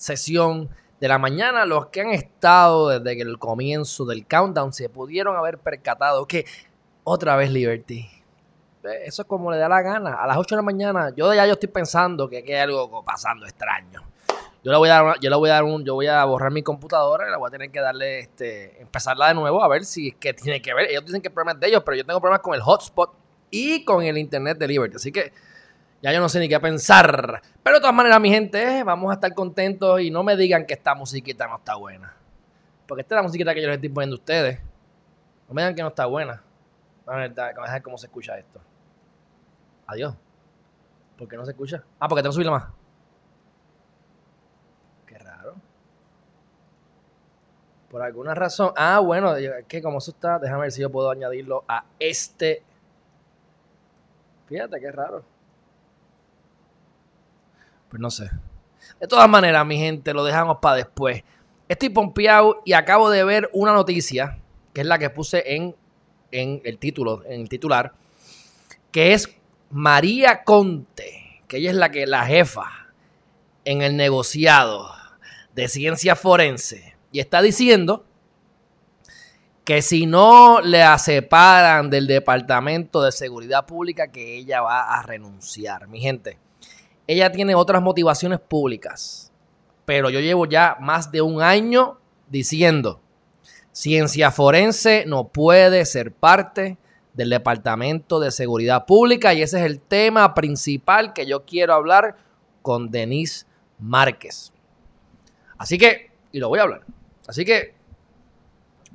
sesión de la mañana. Los que han estado desde el comienzo del countdown se pudieron haber percatado que otra vez Liberty. Eh, Eso es como le da la gana. A las 8 de la mañana, yo ya yo estoy pensando que, hay algo pasando extraño. Yo le voy a dar, una- yo le voy a dar un, yo voy a borrar mi computadora y le voy a tener que darle, este, empezarla de nuevo a ver si es que tiene que ver. Ellos dicen que el problema es de ellos, pero yo tengo problemas con el hotspot y con el internet de Liberty. Así que ya yo no sé ni qué pensar. Pero de todas maneras, mi gente, vamos a estar contentos y no me digan que esta musiquita no está buena. Porque esta es la musiquita que yo les estoy poniendo a ustedes. No me digan que no está buena. Vamos a ver cómo se escucha esto. Adiós. ¿Por qué no se escucha? Ah, porque tengo que subirla más. Qué raro. Por alguna razón. Ah, bueno, que como eso está, déjame ver si yo puedo añadirlo a este. Fíjate qué raro. Pues no sé. De todas maneras, mi gente, lo dejamos para después. Estoy pompeado y acabo de ver una noticia, que es la que puse en, en el título, en el titular, que es María Conte, que ella es la que la jefa en el negociado de ciencia forense y está diciendo que si no le separan del Departamento de Seguridad Pública que ella va a renunciar. Mi gente, ella tiene otras motivaciones públicas, pero yo llevo ya más de un año diciendo, ciencia forense no puede ser parte del Departamento de Seguridad Pública y ese es el tema principal que yo quiero hablar con Denise Márquez. Así que, y lo voy a hablar. Así que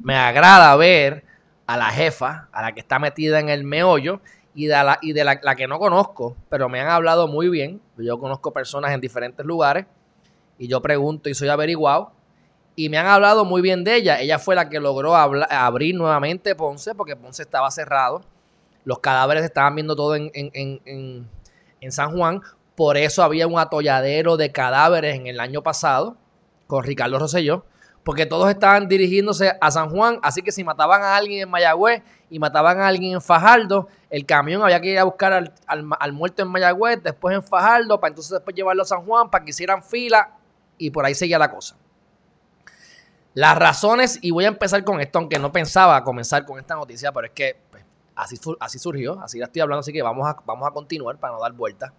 me agrada ver a la jefa, a la que está metida en el meollo y de la, y de la, la que no conozco, pero me han hablado muy bien. Yo conozco personas en diferentes lugares y yo pregunto y soy averiguado. Y me han hablado muy bien de ella. Ella fue la que logró abrir nuevamente Ponce porque Ponce estaba cerrado. Los cadáveres estaban viendo todo en- en- en- en San Juan. Por eso había un atolladero de cadáveres en el año pasado con Ricardo Rosselló porque todos estaban dirigiéndose a San Juan, así que si mataban a alguien en Mayagüez y mataban a alguien en Fajardo, el camión había que ir a buscar al, al- muerto en Mayagüez, después en Fajardo, para entonces después llevarlo a San Juan, para que hicieran fila, y por ahí seguía la cosa. Las razones, y voy a empezar con esto, aunque no pensaba comenzar con esta noticia, pero es que pues, así, así surgió, así la estoy hablando, así que vamos a, vamos a continuar para no dar vueltas.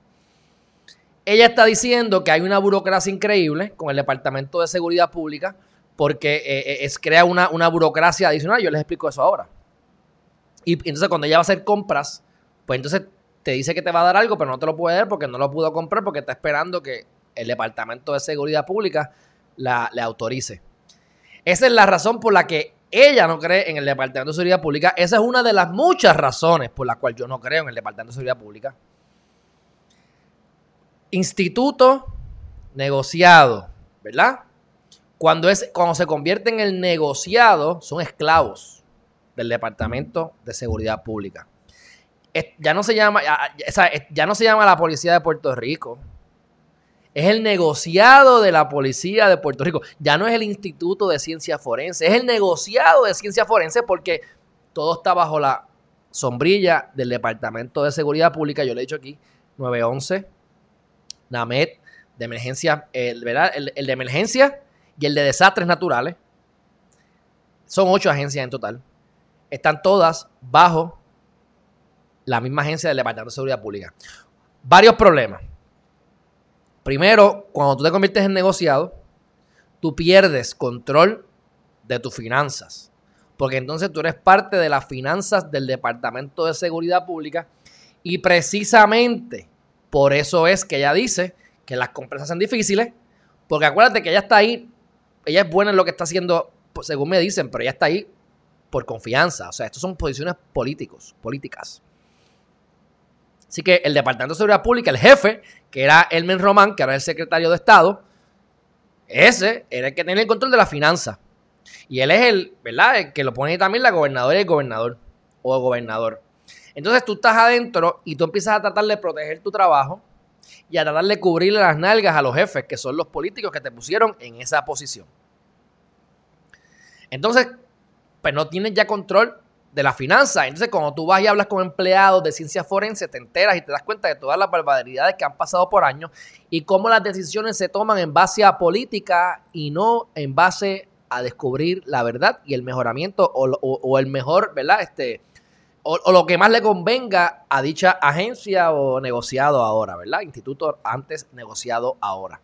Ella está diciendo que hay una burocracia increíble con el Departamento de Seguridad Pública porque eh, eh, es, crea una, una burocracia adicional. Yo les explico eso ahora. Y entonces cuando ella va a hacer compras, pues entonces te dice que te va a dar algo, pero no te lo puede dar porque no lo pudo comprar porque está esperando que el Departamento de Seguridad Pública la, le autorice. Esa es la razón por la que ella no cree en el Departamento de Seguridad Pública. Esa es una de las muchas razones por las cuales yo no creo en el Departamento de Seguridad Pública. Instituto negociado, ¿verdad? Cuando, es, cuando se convierte en el negociado, son esclavos del Departamento de Seguridad Pública. Ya, no se llama, ya, ya- no se llama la Policía de Puerto Rico. Es el negociado de la Policía de Puerto Rico. Ya no es el Instituto de Ciencia Forense, es el negociado de Ciencia Forense porque todo está bajo la sombrilla del Departamento de Seguridad Pública. Yo le he dicho aquí, 911, NAMED, de emergencia, ¿verdad? El de emergencia y el de desastres naturales. Son ocho agencias en total. Están todas bajo la misma agencia del Departamento de Seguridad Pública. Varios problemas. Primero, cuando tú te conviertes en negociado, tú pierdes control de tus finanzas. Porque entonces tú eres parte de las finanzas del Departamento de Seguridad Pública y precisamente por eso es que ella dice que las compras hacen difíciles, porque acuérdate que ella está ahí, ella es buena en lo que está haciendo, pues, según me dicen, pero ella está ahí por confianza. O sea, estas son posiciones políticos, políticas. Así que el Departamento de Seguridad Pública, el jefe, que era Elmen Román, que ahora es el secretario de Estado, Ese era el que tiene el control de la finanza. Y él es el, ¿verdad? El que lo pone también la gobernadora y el gobernador. O gobernador. Entonces tú estás adentro y tú empiezas a tratar de proteger tu trabajo y a tratar de cubrirle las nalgas a los jefes, que son los políticos que te pusieron en esa posición. Entonces, pues no tienes ya control de la finanza. Entonces, cuando tú vas y hablas con empleados de ciencia forense, te enteras y te das cuenta de todas las barbaridades que han pasado por años y cómo las decisiones se toman en base a política y no en base a descubrir la verdad y el mejoramiento o, el mejor, ¿verdad? Este, o, lo que más le convenga a dicha agencia o negociado ahora, ¿verdad? Instituto antes negociado ahora.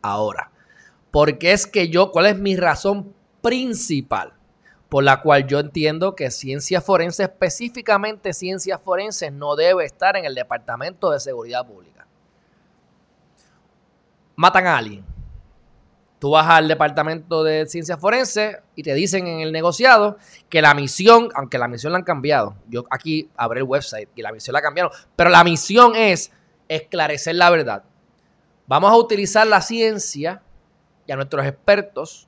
Ahora. Porque es que yo, ¿cuál es mi razón principal? Por la cual yo entiendo que ciencia forense, específicamente ciencia forense, no debe estar en el Departamento de Seguridad Pública. Matan a alguien Tú vas al departamento de ciencias forenses y te dicen en el negociado que la misión, aunque la misión la han cambiado, yo aquí abrí el website y la misión la cambiaron, pero la misión es esclarecer la verdad. Vamos a utilizar la ciencia y a nuestros expertos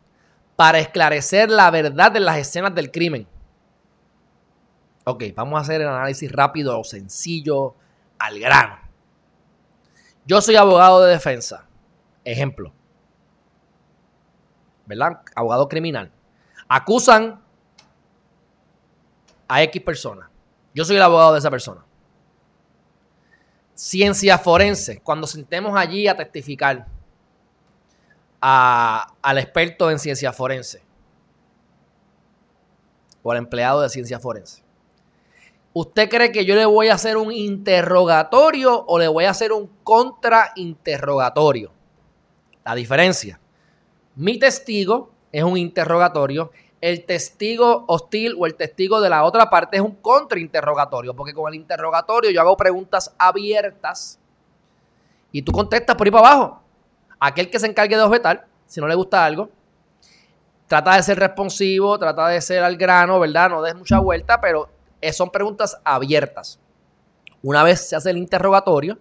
para esclarecer la verdad de las escenas del crimen. Ok, vamos a hacer el análisis rápido, sencillo, al grano. Yo soy abogado de defensa. Ejemplo. ¿Verdad? Abogado criminal. Acusan a X persona. Yo soy el abogado de esa persona. Ciencia forense. Cuando sentemos allí a testificar al experto en ciencia forense o al empleado de ciencia forense. ¿Usted cree que yo le voy a hacer un interrogatorio o le voy a hacer un contrainterrogatorio? La diferencia. Mi testigo es un interrogatorio. El testigo hostil o el testigo de la otra parte es un contrainterrogatorio, porque con el interrogatorio yo hago preguntas abiertas y tú contestas por ahí para abajo. Aquel que se encargue de objetar, si no le gusta algo, trata de ser responsivo, trata de ser al grano, ¿verdad? No des mucha vuelta, pero son preguntas abiertas. Una vez se hace el interrogatorio,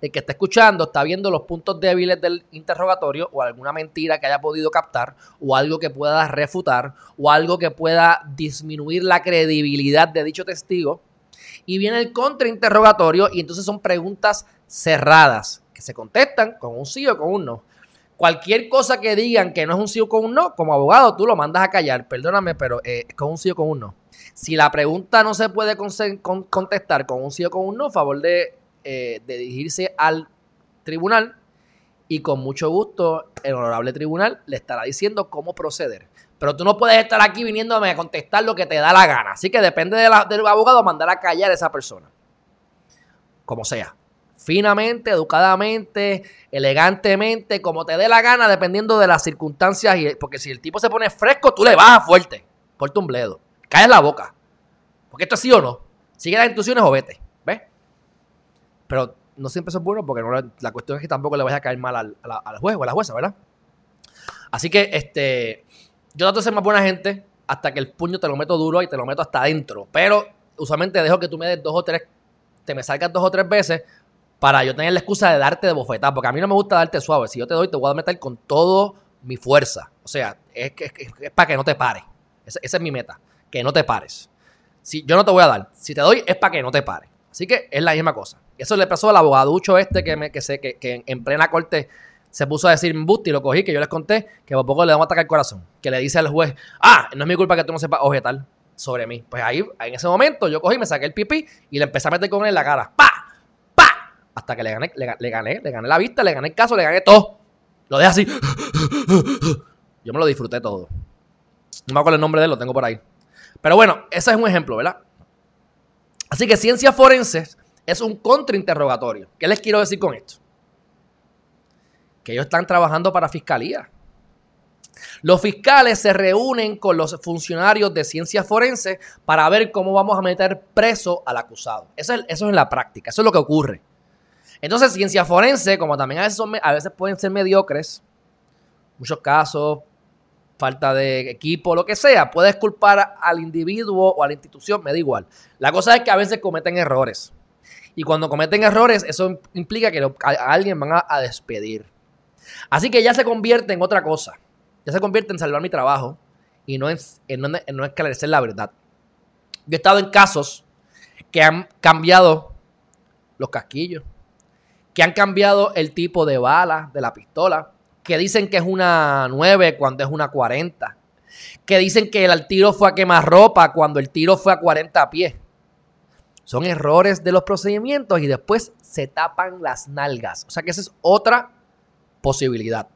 el que está escuchando está viendo los puntos débiles del interrogatorio o alguna mentira que haya podido captar o algo que pueda refutar o algo que pueda disminuir la credibilidad de dicho testigo. Y viene el contrainterrogatorio y entonces son preguntas cerradas que se contestan con un sí o con un no. Cualquier cosa que digan que no es un sí o con un no, como abogado tú lo mandas a callar, perdóname, pero eh, con un sí o con un no. Si la pregunta no se puede contestar con un sí o con un no, favor de eh, de dirigirse al tribunal y con mucho gusto el honorable tribunal le estará diciendo cómo proceder. Pero tú no puedes estar aquí viniéndome a contestar lo que te da la gana. Así que depende de del abogado mandar a callar a esa persona. Como sea. Finamente, educadamente, elegantemente, como te dé la gana, dependiendo de las circunstancias. Y, porque si el tipo se pone fresco, tú le bajas fuerte. Fuerte un bledo. Caes la boca. Porque esto es sí o no. Sigue las instrucciones o vete. Pero no siempre es bueno porque la cuestión es que tampoco le vaya a caer mal al, juez o a la jueza, ¿verdad? Así que este, yo trato de ser más buena gente hasta que el puño te lo meto duro y te lo meto hasta adentro. Pero usualmente dejo que tú me des dos o tres, te me salgas dos o tres veces para yo tener la excusa de darte de bofetada. Porque a mí no me gusta darte suave. Si yo te doy, te voy a meter con todo mi fuerza. O sea, es, es, para que no te pares. Esa, esa, es mi meta. Que no te pares. Si yo no te voy a dar. Si te doy, es para que no te pares. Así que es la misma cosa. Eso le pasó al abogaducho este que, me, que, sé, que, que en plena corte se puso a decir busti lo cogí, que yo les conté, que por poco le damos a atacar el corazón. Que le dice al juez, ah, no es mi culpa que tú no sepas objetar sobre mí. Pues ahí, en ese momento, yo cogí, me saqué el pipí y le empecé a meter con él en la cara. ¡Pa! ¡Pa! Hasta que le gané, le, gané, le gané la vista, le gané el caso, le gané todo. Lo dejé así. Yo me lo disfruté todo. No me acuerdo el nombre de él, lo tengo por ahí. Pero bueno, ese es un ejemplo, ¿verdad? Así que ciencias forenses es un contrainterrogatorio. ¿Qué les quiero decir con esto? Que ellos están trabajando para fiscalía. Los fiscales se reúnen con los funcionarios de ciencias forenses para ver cómo vamos a meter preso al acusado. Eso es, eso es la práctica, eso es lo que ocurre. Entonces, ciencia forense, como también a veces pueden ser mediocres, muchos casos, falta de equipo, lo que sea, puedes culpar al individuo o a la institución, me da igual. La cosa es que a veces cometen errores. Y cuando cometen errores, eso implica que a alguien van a, despedir. Así que ya se convierte en otra cosa. Ya se convierte en salvar mi trabajo y no en, no esclarecer la verdad. Yo he estado en casos que han cambiado los casquillos, que han cambiado el tipo de bala de la pistola, que dicen que es una 9 cuando es una 40, que dicen que el tiro fue a quemar ropa cuando el tiro fue a 40 pies. Son errores de los procedimientos y después se tapan las nalgas. O sea que esa es otra posibilidad.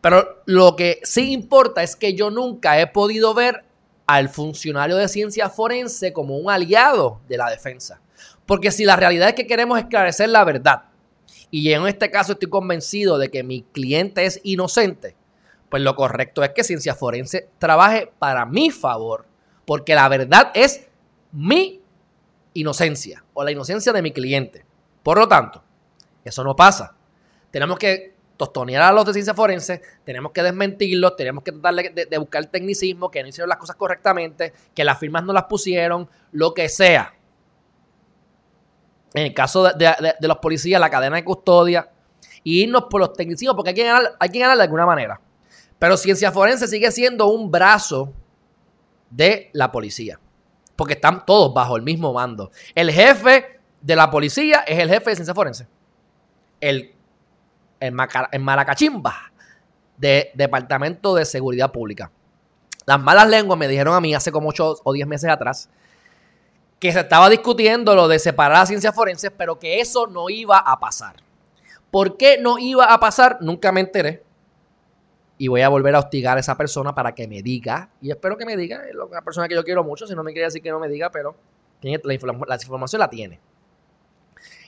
Pero lo que sí importa es que yo nunca he podido ver al funcionario de ciencia forense como un aliado de la defensa. Porque si la realidad es que queremos esclarecer la verdad, y en este caso estoy convencido de que mi cliente es inocente, pues lo correcto es que ciencia forense trabaje para mi favor, porque la verdad es mi inocencia o la inocencia de mi cliente. Por lo tanto, eso no pasa. Tenemos que tostonear a los de ciencia forense, tenemos que desmentirlos, tenemos que tratar de, buscar el tecnicismo, que no hicieron las cosas correctamente, que las firmas no las pusieron, lo que sea. En el caso de, los policías, la cadena de custodia, y irnos por los tecnicismos, porque hay que, ganar, hay que ganar de alguna manera. Pero ciencia forense sigue siendo un brazo de la policía, porque están todos bajo el mismo mando. El jefe de la policía es el jefe de ciencia forense. El en, Maracachimba, de Departamento de Seguridad Pública. Las malas lenguas me dijeron a mí hace como 8 o 10 meses atrás que se estaba discutiendo lo de separar las ciencias forenses, pero que eso no iba a pasar. ¿Por qué no iba a pasar? Nunca me enteré. Y voy a volver a hostigar a esa persona para que me diga. Y espero que me diga. Es una persona que yo quiero mucho. Si no me quiere decir que no me diga, pero la, la información la tiene.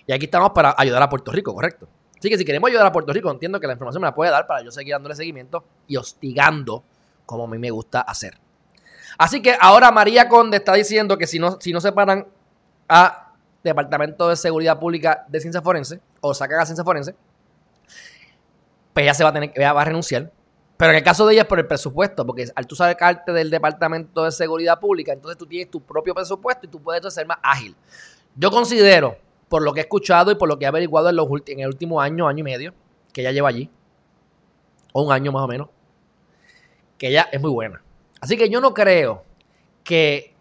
Y aquí estamos para ayudar a Puerto Rico, ¿correcto? Así que si queremos ayudar a Puerto Rico, entiendo que la información me la puede dar para yo seguir dándole seguimiento y hostigando como a mí me gusta hacer. Así que ahora María Conde está diciendo que si no, si no separan a Departamento de Seguridad Pública de Ciencia Forense o sacan a Ciencia Forense, pues ella se va a tener ella va a renunciar. Pero en el caso de ella es por el presupuesto, porque al tú sacarte del Departamento de Seguridad Pública, entonces tú tienes tu propio presupuesto y tú puedes ser más ágil. Yo considero por lo que he escuchado y por lo que he averiguado en, los en el último año, año y medio, que ella lleva allí, o un año más o menos, que ella es muy buena. Así que yo no creo que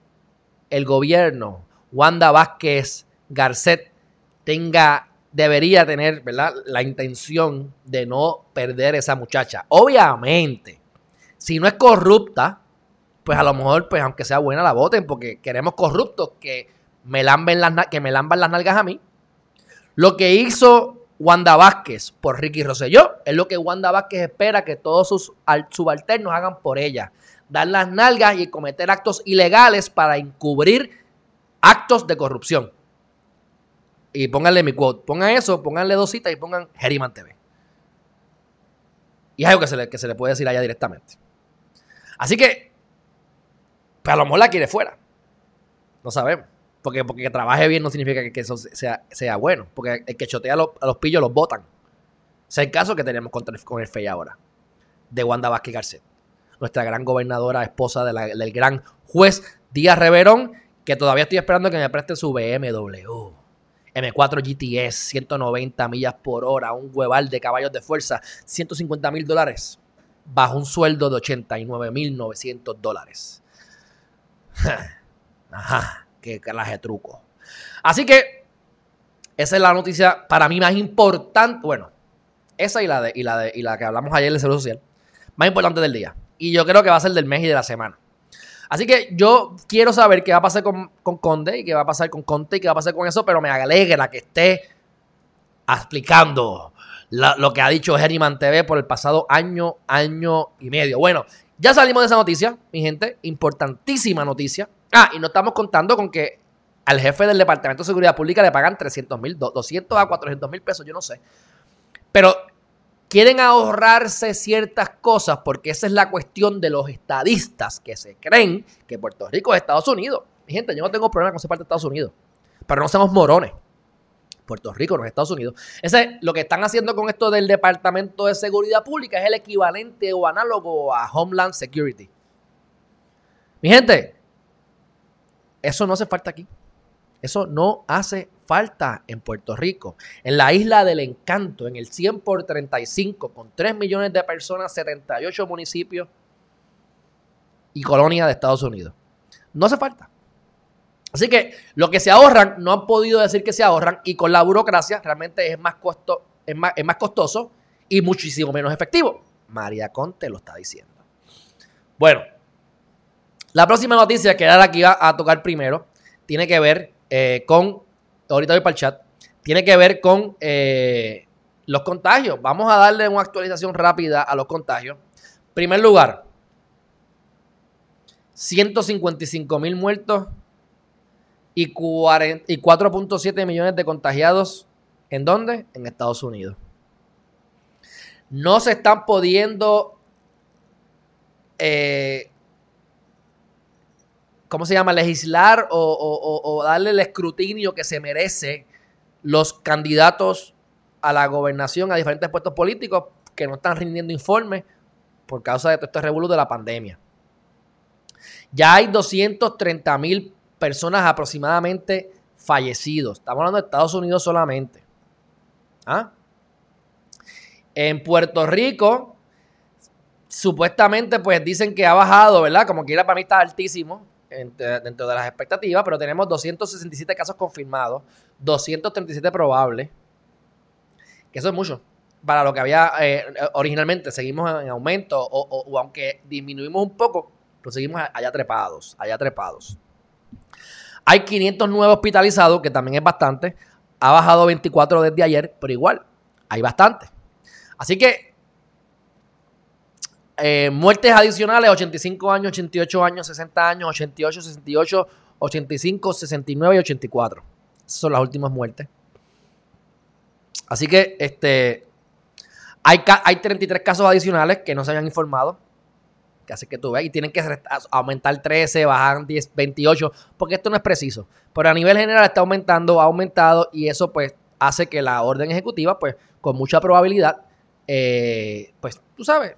el gobierno, Wanda Vázquez Garcet, tenga, debería tener, ¿verdad?, la intención de no perder esa muchacha. Obviamente, si no es corrupta, pues a lo mejor, pues aunque sea buena, la voten, porque queremos corruptos que me lamben las, que me lamban las nalgas a mí. Lo que hizo Wanda Vázquez por Ricky Rosselló es lo que Wanda Vázquez espera que todos sus subalternos hagan por ella. Dar las nalgas y cometer actos ilegales para encubrir actos de corrupción. Y pónganle mi quote. Pongan eso, pónganle dos citas y pongan Geriman TV. Y es algo que se, le, que se le puede decir allá directamente. Así que, pues a lo mejor la quiere fuera. No sabemos. Porque, porque que trabaje bien no significa que, eso sea, sea, bueno. Porque el que chotea a los, pillos los botan. es el caso que tenemos con el FEI ahora. De Wanda Vázquez Garcet. Nuestra gran gobernadora, esposa del gran juez Díaz Reverón. Que todavía estoy esperando que me preste su BMW. M4 GTS, 190 millas por hora, un hueval de caballos de fuerza, 150 mil dólares, bajo un sueldo de 89 mil 900 dólares. Ajá que de truco. Así que esa es la noticia para mí más importante. Bueno, esa y la, de, y la, de, y la que hablamos ayer del Seguro Social, más importante del día. Y yo creo que va a ser del mes y de la semana. Así que yo quiero saber qué va a pasar con, Conde y qué va a pasar con Conte y qué va a pasar con eso, pero me alegra que esté explicando lo que ha dicho Herriman TV por el pasado año, año y medio. Bueno, ya salimos de esa noticia, mi gente, importantísima noticia. Ah, y no estamos contando con que al jefe del Departamento de Seguridad Pública le pagan 300 mil, 200 a 400 mil pesos, yo no sé. Pero quieren ahorrarse ciertas cosas porque esa es la cuestión de los estadistas que se creen que Puerto Rico es Estados Unidos. Mi gente, yo no tengo problema con ser parte de Estados Unidos, pero no somos morones. Puerto Rico no es Estados Unidos. Ese, lo que están haciendo con esto del Departamento de Seguridad Pública es el equivalente o análogo a Homeland Security. Mi gente, eso no hace falta aquí. Eso no hace falta en Puerto Rico, en la isla del encanto, en el 100 por 35, con 3 millones de personas, 78 municipios y colonias de Estados Unidos. No hace falta. Así que lo que se ahorran, no han podido decir que se ahorran y con la burocracia realmente es más, costo, es más, es más costoso y muchísimo menos efectivo. María Conte lo está diciendo. Bueno, la próxima noticia que era la que iba a tocar primero tiene que ver eh, con, ahorita voy para el chat, tiene que ver con eh, los contagios. Vamos a darle una actualización rápida a los contagios. Primer lugar, 155 mil muertos y 4.7 millones de contagiados. ¿En dónde? En Estados Unidos. No se están pudiendo, eh, ¿cómo se llama? Legislar o, darle el escrutinio que se merece los candidatos a la gobernación a diferentes puestos políticos que no están rindiendo informes por causa de todo este revuelo de la pandemia. Ya hay 230 mil personas aproximadamente fallecidos. Estamos hablando de Estados Unidos solamente. ¿Ah? En Puerto Rico, supuestamente, pues dicen que ha bajado, ¿verdad? Como quiera, para mí está altísimo dentro de las expectativas, pero tenemos 267 casos confirmados, 237 probables, que eso es mucho para lo que había eh, originalmente. Seguimos en aumento, o, aunque disminuimos un poco, pero seguimos allá trepados, allá trepados. Hay 500 nuevos hospitalizados, que también es bastante. Ha bajado 24 desde ayer, pero igual, hay bastante. Así que, eh, muertes adicionales, 85 años, 88 años, 60 años, 88, 68, 85, 69 y 84. Esas son las últimas muertes. Así que, este, hay, hay 33 casos adicionales que no se habían informado que hace que tú veas, y tienen que aumentar 13, bajar 10, 28, porque esto no es preciso. Pero a nivel general está aumentando, ha aumentado, y eso pues hace que la orden ejecutiva, pues con mucha probabilidad, eh, pues tú sabes,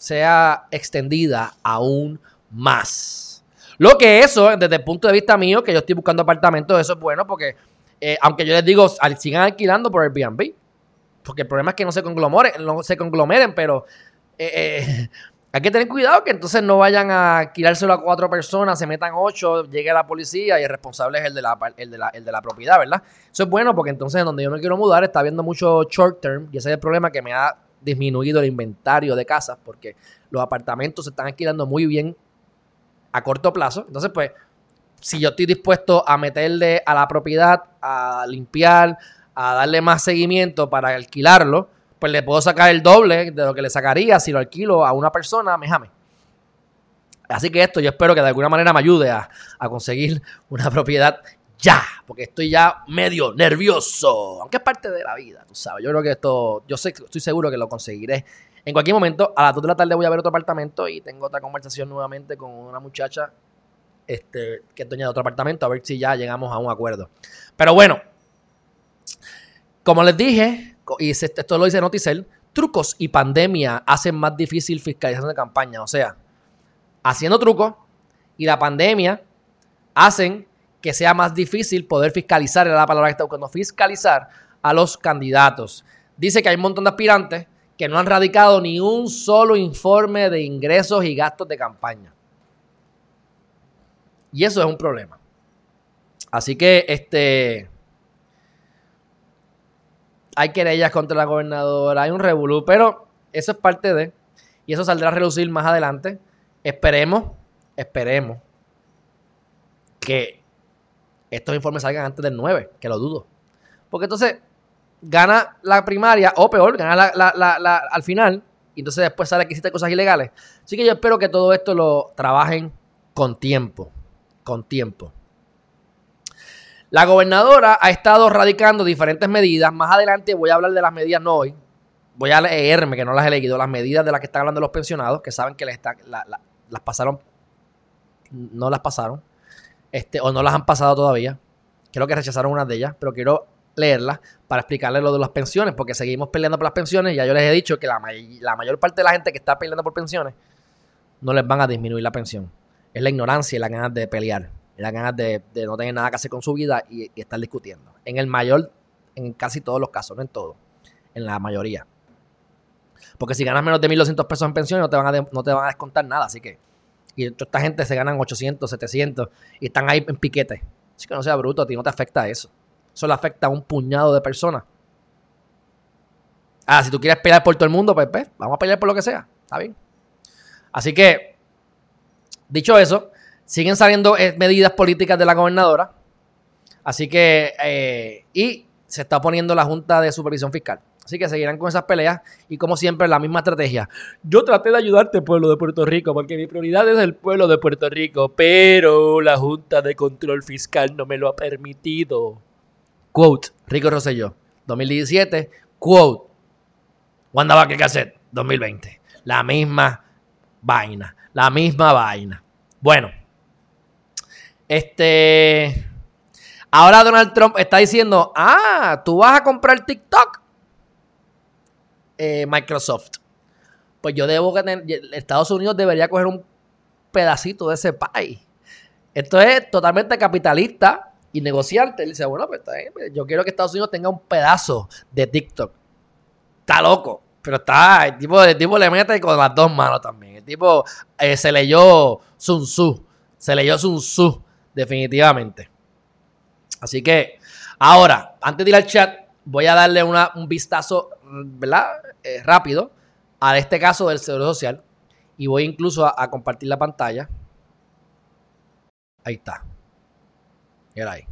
sea extendida aún más. Lo que eso, desde el punto de vista mío, que yo estoy buscando apartamentos, eso es bueno porque, eh, aunque yo les digo, sigan alquilando por Airbnb, porque el problema es que no se conglomeren, no se conglomeren pero eh, hay que tener cuidado que entonces no vayan a alquilárselo a cuatro personas, se metan ocho, llegue la policía y el responsable es el de la, el de la, el de la propiedad, ¿verdad? Eso es bueno porque entonces donde yo me quiero mudar está habiendo mucho short term y ese es el problema que me ha disminuido el inventario de casas porque los apartamentos se están alquilando muy bien a corto plazo. Entonces, pues, si yo estoy dispuesto a meterle a la propiedad, a limpiar, a darle más seguimiento para alquilarlo, pues le puedo sacar el doble de lo que le sacaría si lo alquilo a una persona, méjame. Así que esto yo espero que de alguna manera me ayude a, conseguir una propiedad ya, porque estoy ya medio nervioso, aunque es parte de la vida, tú sabes. Yo creo que esto, yo sé, estoy seguro que lo conseguiré. En cualquier momento, a las 2 de la tarde voy a ver otro apartamento y tengo otra conversación nuevamente con una muchacha este, que es dueña de otro apartamento, a ver si ya llegamos a un acuerdo. Pero bueno, como les dije, y esto lo dice Noticel, trucos y pandemia hacen más difícil fiscalización de campaña. O sea, haciendo trucos y la pandemia hacen que sea más difícil poder fiscalizar, era la palabra que está buscando, fiscalizar a los candidatos. Dice que hay un montón de aspirantes que no han radicado ni un solo informe de ingresos y gastos de campaña. Y eso es un problema. Así que, este, hay querellas contra la gobernadora, hay un revolú, pero eso es parte de, y eso saldrá a relucir más adelante. Esperemos, esperemos que estos informes salgan antes del 9, que lo dudo. Porque entonces gana la primaria, o peor, gana al final, y entonces después sale que hiciste cosas ilegales. Así que yo espero que todo esto lo trabajen con tiempo, con tiempo. La gobernadora ha estado radicando diferentes medidas. Más adelante voy a hablar de las medidas, no hoy. Voy a leerme, que no las he leído, las medidas de las que están hablando los pensionados, que saben que les las pasaron, no las pasaron, este, o no las han pasado todavía. Creo que rechazaron unas de ellas, pero quiero leerlas para explicarles lo de las pensiones, porque seguimos peleando por las pensiones. Ya yo les he dicho que la, mayor parte de la gente que está peleando por pensiones no les van a disminuir la pensión. Es la ignorancia y la ganas de pelear. y las ganas de, no tener nada que hacer con su vida y, estar discutiendo. En el mayor, en casi todos los casos, no en todo, en la mayoría. Porque si ganas menos de 1.200 pesos en pensión no te, van a no te van a descontar nada, así que... Y esta gente se ganan 800, 700 y están ahí en piquete. Así que no sea bruto, a ti no te afecta eso. Le afecta a un puñado de personas. Ah, si tú quieres pelear por todo el mundo, pues, pues vamos a pelear por lo que sea. Está bien. Así que, dicho eso, siguen saliendo eh, medidas políticas de la gobernadora. Así que, eh, y se está poniendo la Junta de Supervisión Fiscal. Así que seguirán con esas peleas y como siempre la misma estrategia. Yo traté de ayudarte, pueblo de Puerto Rico, porque mi prioridad es el pueblo de Puerto Rico, pero la Junta de Control Fiscal no me lo ha permitido. Quote, Rico Rosselló, 2017, quote, Wanda Vázquez Cassette, 2020. La misma vaina, la misma vaina. Bueno, este. Ahora Donald Trump está diciendo: Ah, tú vas a comprar TikTok. Eh, Microsoft. Pues yo debo que. Estados Unidos debería coger un pedacito de ese país. Esto es totalmente capitalista y negociante. Él dice: Bueno, pues pues yo quiero que Estados Unidos tenga un pedazo de TikTok. Está loco. Pero está, el tipo, el tipo le mete con las dos manos también. El tipo eh, se leyó Sun Tzu. Se leyó Sun Tzu, definitivamente. Así que, ahora, antes de ir al chat, voy a darle un vistazo, ¿verdad? Eh, rápido a este caso del Seguro Social. Y voy incluso a, compartir la pantalla. Ahí está. Mira ahí.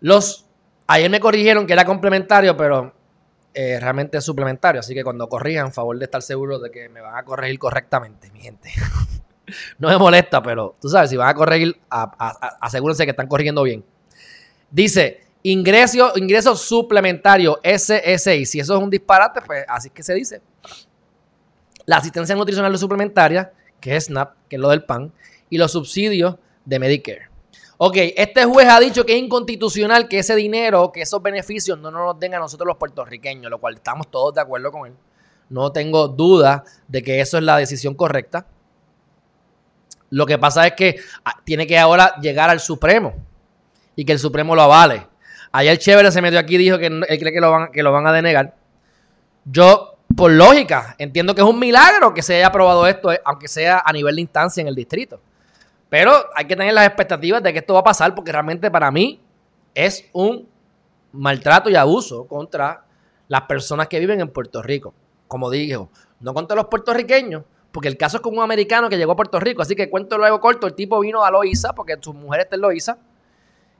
Los. Ayer me corrigieron que era complementario, pero eh, realmente es suplementario. Así que cuando corrijan, favor de estar seguro de que me van a corregir correctamente, mi gente. no me molesta, pero tú sabes, si van a corregir, asegúrense que están corrigiendo bien. Dice, ingreso, ingreso suplementario, SSI. Si eso es un disparate, pues así es que se dice. La asistencia nutricional suplementaria, que es SNAP, que es lo del PAN, y los subsidios de Medicare. Ok, este juez ha dicho que es inconstitucional que ese dinero, que esos beneficios no nos den a nosotros los puertorriqueños, lo cual estamos todos de acuerdo con él. No tengo duda de que eso es la decisión correcta. Lo que pasa es que ah, tiene que ahora llegar al Supremo y que el Supremo lo avale. Ayer Chévere se metió aquí y dijo que él cree que lo, van, que lo van a denegar. Yo, por lógica, entiendo que es un milagro que se haya aprobado esto, eh, aunque sea a nivel de instancia en el distrito. Pero hay que tener las expectativas de que esto va a pasar porque realmente para mí es un maltrato y abuso contra las personas que viven en Puerto Rico. Como digo, no contra los puertorriqueños, porque el caso es con un americano que llegó a Puerto Rico. Así que cuento luego corto, el tipo vino a Loíza, porque su mujer está en Loíza.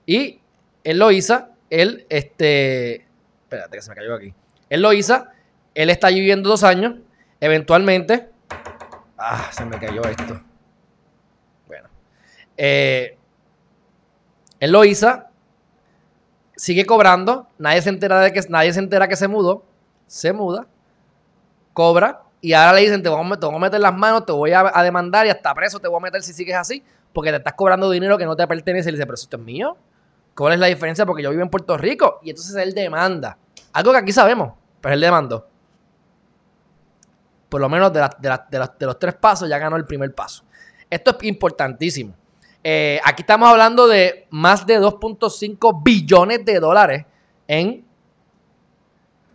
Y en Loíza, él, este... Espérate que se me cayó aquí. En Loíza, él está viviendo dos años. Eventualmente... Ah, se me cayó esto. Eh, en Loiza sigue cobrando, nadie se entera de que nadie se entera que se mudó, se muda, cobra y ahora le dicen te voy a, meter las manos, te voy a, demandar y hasta preso te voy a meter si sigues así, porque te estás cobrando dinero que no te pertenece y le dice, pero esto es mío. ¿Cuál es la diferencia? Porque yo vivo en Puerto Rico y entonces él demanda. Algo que aquí sabemos, pero él demandó. Por lo menos de, los tres pasos ya ganó el primer paso. Esto es importantísimo. Eh, aquí estamos hablando de más de 2.5 billones de dólares en,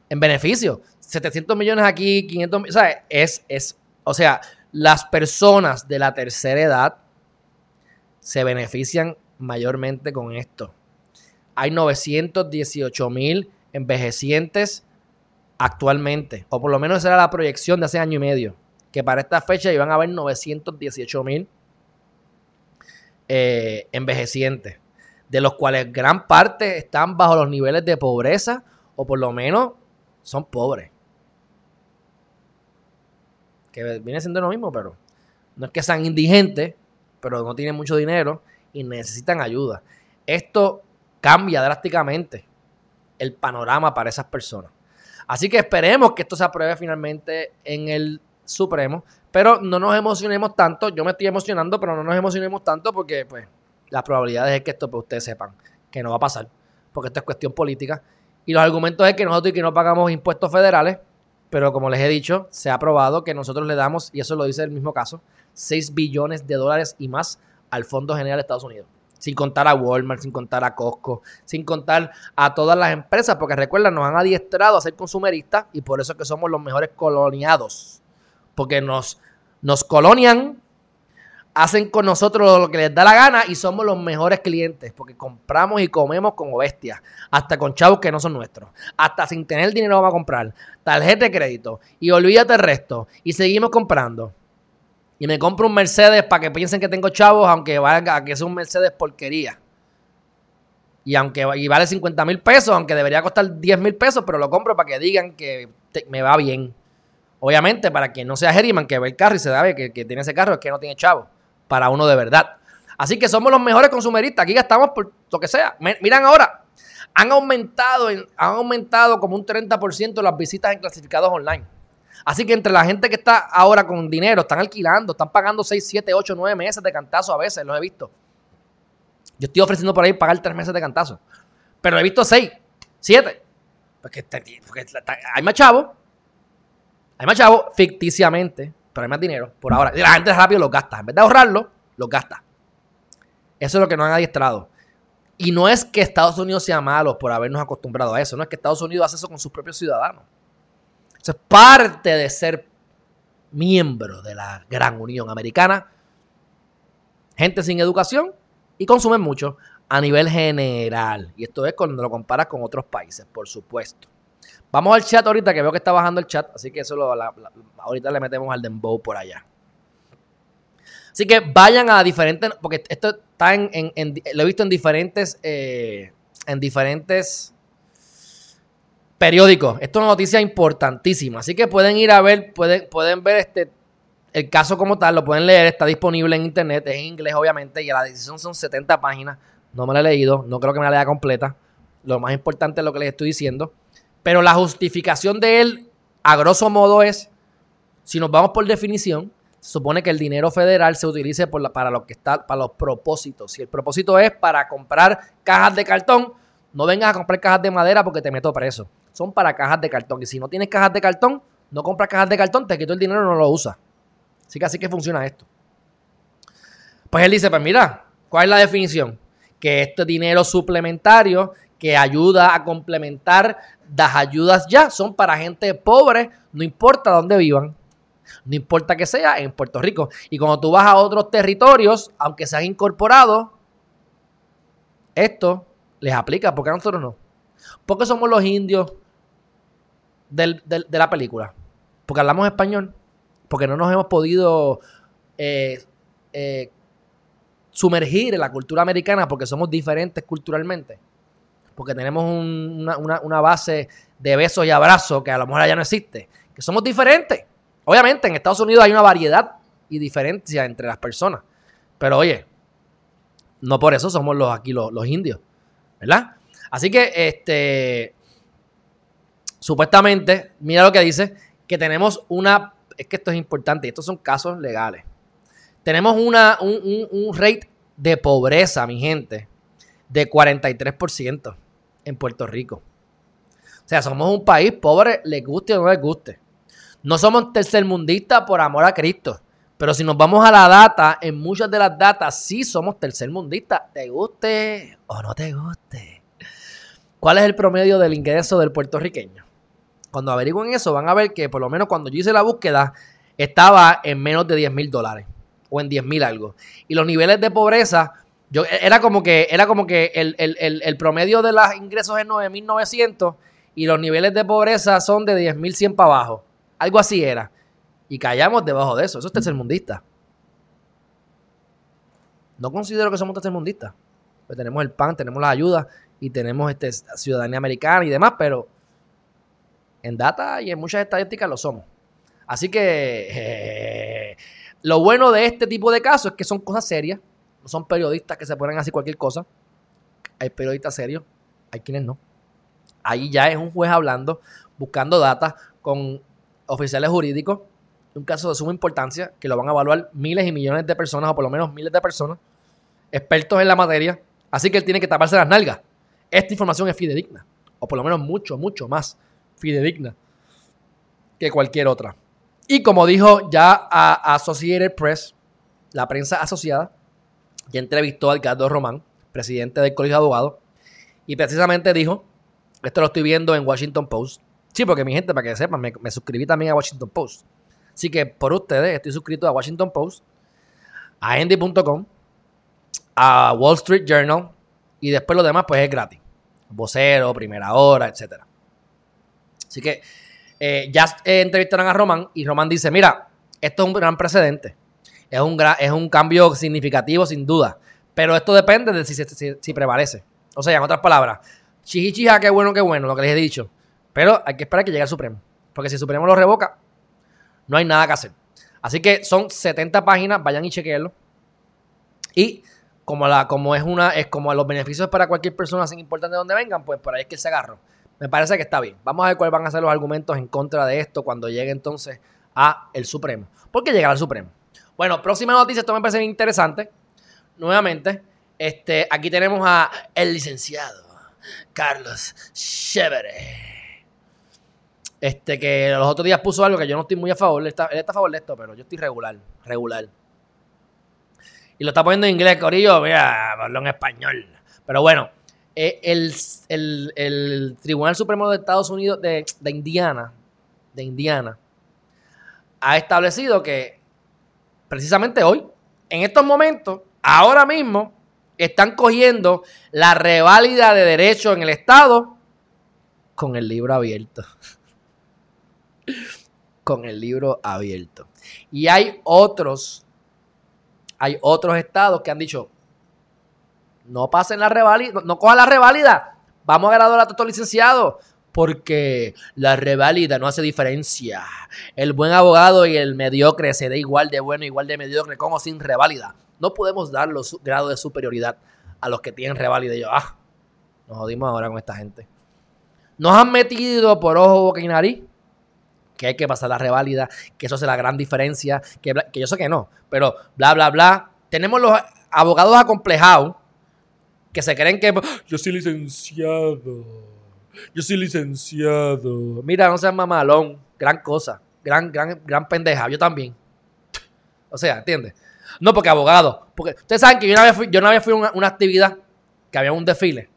en beneficio. 700 millones aquí, 500 millones. Sea, es, es, o sea, las personas de la tercera edad se benefician mayormente con esto. Hay 918 mil envejecientes actualmente, o por lo menos esa era la proyección de hace año y medio, que para esta fecha iban a haber 918 mil eh, envejecientes, de los cuales gran parte están bajo los niveles de pobreza o por lo menos son pobres. Que viene siendo lo mismo, pero no es que sean indigentes, pero no tienen mucho dinero y necesitan ayuda. Esto cambia drásticamente el panorama para esas personas. Así que esperemos que esto se apruebe finalmente en el Supremo. Pero no nos emocionemos tanto. Yo me estoy emocionando, pero no nos emocionemos tanto porque, pues, las probabilidades es que esto, pues, ustedes sepan que no va a pasar. Porque esto es cuestión política. Y los argumentos es que nosotros y que no pagamos impuestos federales. Pero como les he dicho, se ha aprobado que nosotros le damos, y eso lo dice el mismo caso, 6 billones de dólares y más al Fondo General de Estados Unidos. Sin contar a Walmart, sin contar a Costco, sin contar a todas las empresas, porque recuerda, nos han adiestrado a ser consumeristas y por eso es que somos los mejores coloniados. Porque nos, nos colonian, hacen con nosotros lo que les da la gana y somos los mejores clientes, porque compramos y comemos como bestias, hasta con chavos que no son nuestros, hasta sin tener dinero vamos a comprar, tarjeta de crédito y olvídate el resto y seguimos comprando y me compro un Mercedes para que piensen que tengo chavos, aunque valga que es un Mercedes porquería. Y aunque y vale 50 mil pesos, aunque debería costar 10 mil pesos, pero lo compro para que digan que me va bien. Obviamente, para que no sea Herriman que ve el carro y se sabe que, que tiene ese carro, es que no tiene chavos. Para uno de verdad. Así que somos los mejores consumeristas. Aquí gastamos por lo que sea. Miran ahora, han aumentado, han aumentado como un 30% las visitas en clasificados online. Así que entre la gente que está ahora con dinero, están alquilando, están pagando 6, 7, 8, 9 meses de cantazo a veces, los he visto. Yo estoy ofreciendo por ahí pagar 3 meses de cantazo. Pero he visto 6, 7. Porque, hay más chavos. Hay más chavos ficticiamente, pero hay más dinero por ahora. Y la gente rápido lo gasta. En vez de ahorrarlo, lo gasta. Eso es lo que nos han adiestrado. Y no es que Estados Unidos sea malo por habernos acostumbrado a eso. No es que Estados Unidos hace eso con sus propios ciudadanos. Eso es parte de ser miembro de la gran Unión Americana. Gente sin educación y consumen mucho a nivel general. Y esto es cuando lo comparas con otros países, por supuesto. Vamos al chat ahorita, que veo que está bajando el chat, así que eso lo, ahorita le metemos al dembow por allá. Así que vayan a diferentes, porque esto está en, lo he visto en diferentes, eh, en diferentes periódico. Esto es una noticia importantísima. Así que pueden ir a ver, pueden, pueden ver este, el caso como tal, lo pueden leer, está disponible en internet, es en inglés obviamente, y la decisión son 70 páginas. No me la he leído, no creo que me la lea completa. Lo más importante es lo que les estoy diciendo. Pero la justificación de él, a grosso modo, es, si nos vamos por definición, se supone que el dinero federal se utilice para lo que está, para los propósitos. Si el propósito es para comprar cajas de cartón, no vengas a comprar cajas de madera porque te meto preso son para cajas de cartón. Y si no tienes cajas de cartón, no compras cajas de cartón, te quito el dinero y no lo usas. Así que así que funciona esto. Pues él dice, pues mira, ¿cuál es la definición? Que este dinero suplementario que ayuda a complementar las ayudas ya son para gente pobre, no importa dónde vivan. No importa que sea en Puerto Rico. Y cuando tú vas a otros territorios, aunque sean incorporados, esto les aplica, porque a nosotros no. Porque somos los indios de la película. Porque hablamos español. Porque no nos hemos podido eh, eh, sumergir en la cultura americana porque somos diferentes culturalmente. Porque tenemos una, base de besos y abrazos que a lo mejor allá no existe. Que somos diferentes. Obviamente en Estados Unidos hay una variedad y diferencia entre las personas. Pero oye, no por eso somos los aquí los, los indios. ¿Verdad? Así que este supuestamente, mira lo que dice, que tenemos una, es que esto es importante, estos son casos legales. Tenemos una, un, rate de pobreza, mi gente, de 43% en Puerto Rico. O sea, somos un país pobre, les guste o no les guste. No somos tercermundistas por amor a Cristo. Pero si nos vamos a la data, en muchas de las datas sí somos tercermundistas. Te guste o no te guste. ¿Cuál es el promedio del ingreso del puertorriqueño? Cuando averigüen eso, van a ver que por lo menos cuando yo hice la búsqueda, estaba en menos de 10 mil dólares o en 10 mil algo. Y los niveles de pobreza, yo, era como que, era como que el, promedio de los ingresos es 9.900 y los niveles de pobreza son de 10.100 para abajo. Algo así era. Y callamos debajo de eso. Eso es tercermundista. No considero que somos tercermundistas. Pues tenemos el PAN, tenemos la ayuda y tenemos este, ciudadanía americana y demás, pero en data y en muchas estadísticas lo somos. Así que lo bueno de este tipo de casos es que son cosas serias. No son periodistas que se ponen así cualquier cosa. Hay periodistas serios, hay quienes no. Ahí ya es un juez hablando, buscando data con oficiales jurídicos. Un caso de suma importancia que lo van a evaluar miles y millones de personas, o por lo menos miles de personas, expertos en la materia. Así que él tiene que taparse las nalgas. Esta información es fidedigna, o por lo menos mucho, mucho más fidedigna que cualquier otra. Y como dijo ya a Associated Press, la prensa asociada, ya entrevistó a Edgardo Román, presidente del Colegio de Abogados, y precisamente dijo, esto lo estoy viendo en Washington Post, sí, porque mi gente, para que sepan, me, me suscribí también a Washington Post. Así que por ustedes estoy suscrito a Washington Post, a Andy.com, a Wall Street Journal, y después lo demás pues es gratis. Vocero, primera hora, etcétera. Así que eh, ya entrevistaron a Román y Román dice, mira, esto es un gran precedente. Es un, es un cambio significativo sin duda. Pero esto depende de si, prevalece. O sea, en otras palabras, chichichija, qué bueno, qué bueno, lo que les he dicho. Pero hay que esperar que llegue el Supremo. Porque si el Supremo lo revoca, no hay nada que hacer. Así que son 70 páginas, vayan y chequenlo. Y como, la, como es una, es como los beneficios para cualquier persona sin importar de dónde vengan, pues por ahí es que se agarró. Me parece que está bien. Vamos a ver cuáles van a ser los argumentos en contra de esto cuando llegue entonces a el Supremo. ¿Por qué llegar al Supremo? Bueno, próxima noticia, esto me parece interesante. Nuevamente, este, aquí tenemos a el licenciado Carlos Chévere. Este que los otros días puso algo que yo no estoy muy a favor. Él está, él está a favor de esto, pero yo estoy regular. Regular. Y lo está poniendo en inglés, Corillo. Mira, hablo en español. Pero bueno, eh, el, Tribunal Supremo de Estados Unidos, de, Indiana, de Indiana, ha establecido que precisamente hoy, en estos momentos, ahora mismo, están cogiendo la reválida de derechos en el Estado con el libro abierto. con el libro abierto. Y hay otros hay otros estados que han dicho, no pasen la reválida, no, cojan la reválida, vamos a graduar a todos licenciados, porque la reválida no hace diferencia. El buen abogado y el mediocre se da igual de bueno, igual de mediocre, como sin reválida. No podemos dar los grados de superioridad a los que tienen reválida. Y yo, ah, nos jodimos ahora con esta gente. Nos han metido por ojo, boca y nariz que hay que pasar la reválida, que eso hace la gran diferencia, que, yo sé que no, pero bla, bla, bla. Tenemos los abogados acomplejados que se creen que yo soy licenciado, yo soy licenciado. Mira, no seas mamalón, gran cosa, gran, gran, gran pendeja, yo también. O sea, ¿entiendes? No, porque abogado, porque ustedes saben que yo una vez fui, yo una vez fui a una, actividad que había un desfile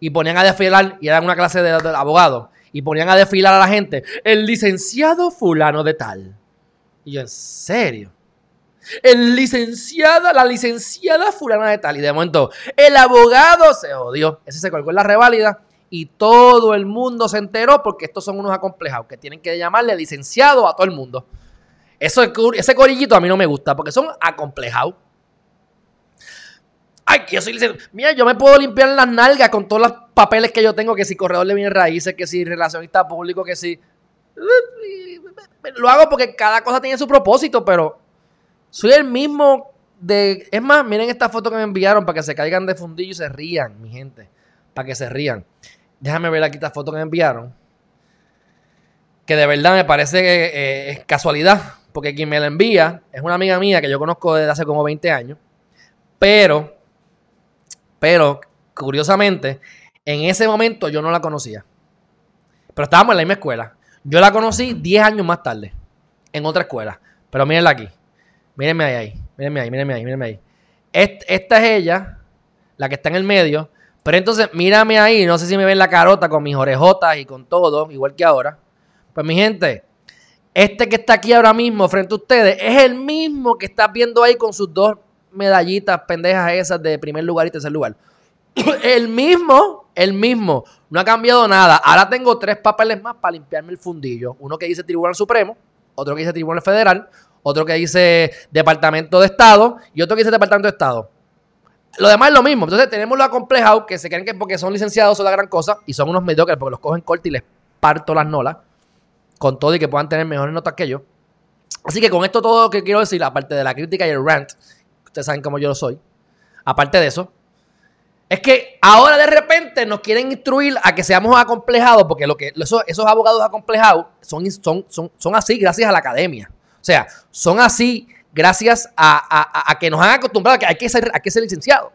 y ponían a desfilar y era una clase de, de abogados y ponían a desfilar a la gente, el licenciado fulano de tal. Y yo, ¿en serio? El licenciado, la licenciada fulana de tal. Y de momento, el abogado se odió. Ese se colgó en la reválida y todo el mundo se enteró porque estos son unos acomplejados que tienen que llamarle licenciado a todo el mundo. Eso, ese corillito a mí no me gusta porque son acomplejados. Ay, que yo soy licenciado. Mira, yo me puedo limpiar las nalgas con todos los papeles que yo tengo, que si corredor de bienes raíces, que si relacionista público, que si... Lo hago porque cada cosa tiene su propósito, pero soy el mismo de... Es más, miren esta foto que me enviaron para que se caigan de fundillo y se rían, mi gente. Para que se rían. Déjame ver aquí esta foto que me enviaron. Que de verdad me parece que eh, es casualidad. Porque quien me la envía es una amiga mía que yo conozco desde hace como 20 años. Pero pero, curiosamente, en ese momento yo no la conocía. Pero estábamos en la misma escuela. Yo la conocí 10 años más tarde, en otra escuela. Pero mírenla aquí. Mírenme ahí, ahí. Mírenme ahí, mírenme ahí, mírenme ahí. Esta es ella, la que está en el medio. Pero entonces, mírame ahí. No sé si me ven la carota con mis orejotas y con todo, igual que ahora. Pues mi gente, este que está aquí ahora mismo frente a ustedes es el mismo que está viendo ahí con sus dos medallitas pendejas esas de primer lugar y tercer lugar. el mismo, el mismo. No ha cambiado nada. Ahora tengo tres papeles más para limpiarme el fundillo. Uno que dice Tribunal Supremo, otro que dice Tribunal Federal, otro que dice Departamento de Estado y otro que dice Departamento de Estado. Lo demás es lo mismo. Entonces tenemos lo acomplejado que se creen que porque son licenciados son la gran cosa y son unos mediocres porque los cogen corto y les parto las nolas con todo y que puedan tener mejores notas que yo. Así que con esto todo lo que quiero decir, aparte de la crítica y el rant, Ustedes saben cómo yo lo soy. Aparte de eso, es que ahora de repente nos quieren instruir a que seamos acomplejados, porque lo que esos, abogados acomplejados son, son, son, son, así gracias a la academia. O sea, son así gracias a, que nos han acostumbrado a que hay que ser, que ser licenciado.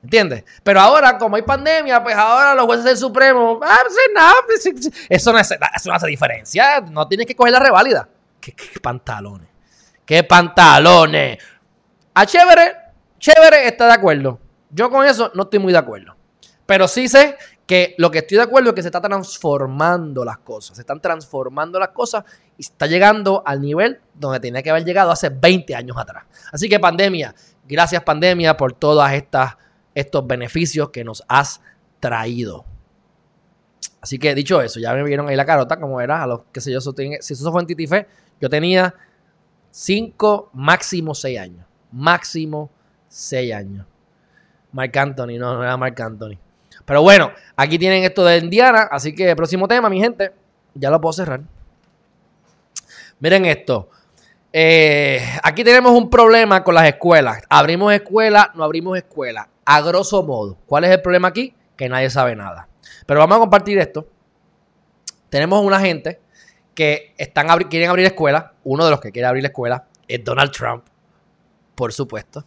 ¿Entiendes? Pero ahora, como hay pandemia, pues ahora los jueces del Supremo, ah, pues, pues, eso, no hace, eso no hace diferencia. No tienes que coger la reválida. qué pantalones? ¿Qué pantalones? A chévere, chévere está de acuerdo. Yo con eso no estoy muy de acuerdo. Pero sí sé que lo que estoy de acuerdo es que se está transformando las cosas. Se están transformando las cosas y está llegando al nivel donde tenía que haber llegado hace 20 años atrás. Así que pandemia, gracias pandemia por todos estos beneficios que nos has traído. Así que dicho eso, ya me vieron ahí la carota, como era, a los que sé yo, si eso fue en Titife, yo tenía 5, máximo 6 años. Máximo 6 años. Mark Anthony, no, no era Mark Anthony. Pero bueno, aquí tienen esto de Indiana, así que próximo tema, mi gente, ya lo puedo cerrar. Miren esto. Eh, aquí tenemos un problema con las escuelas. Abrimos escuela, no abrimos escuela. A grosso modo, ¿cuál es el problema aquí? Que nadie sabe nada. Pero vamos a compartir esto. Tenemos una gente que están quieren abrir escuela. Uno de los que quiere abrir la escuela es Donald Trump, por supuesto.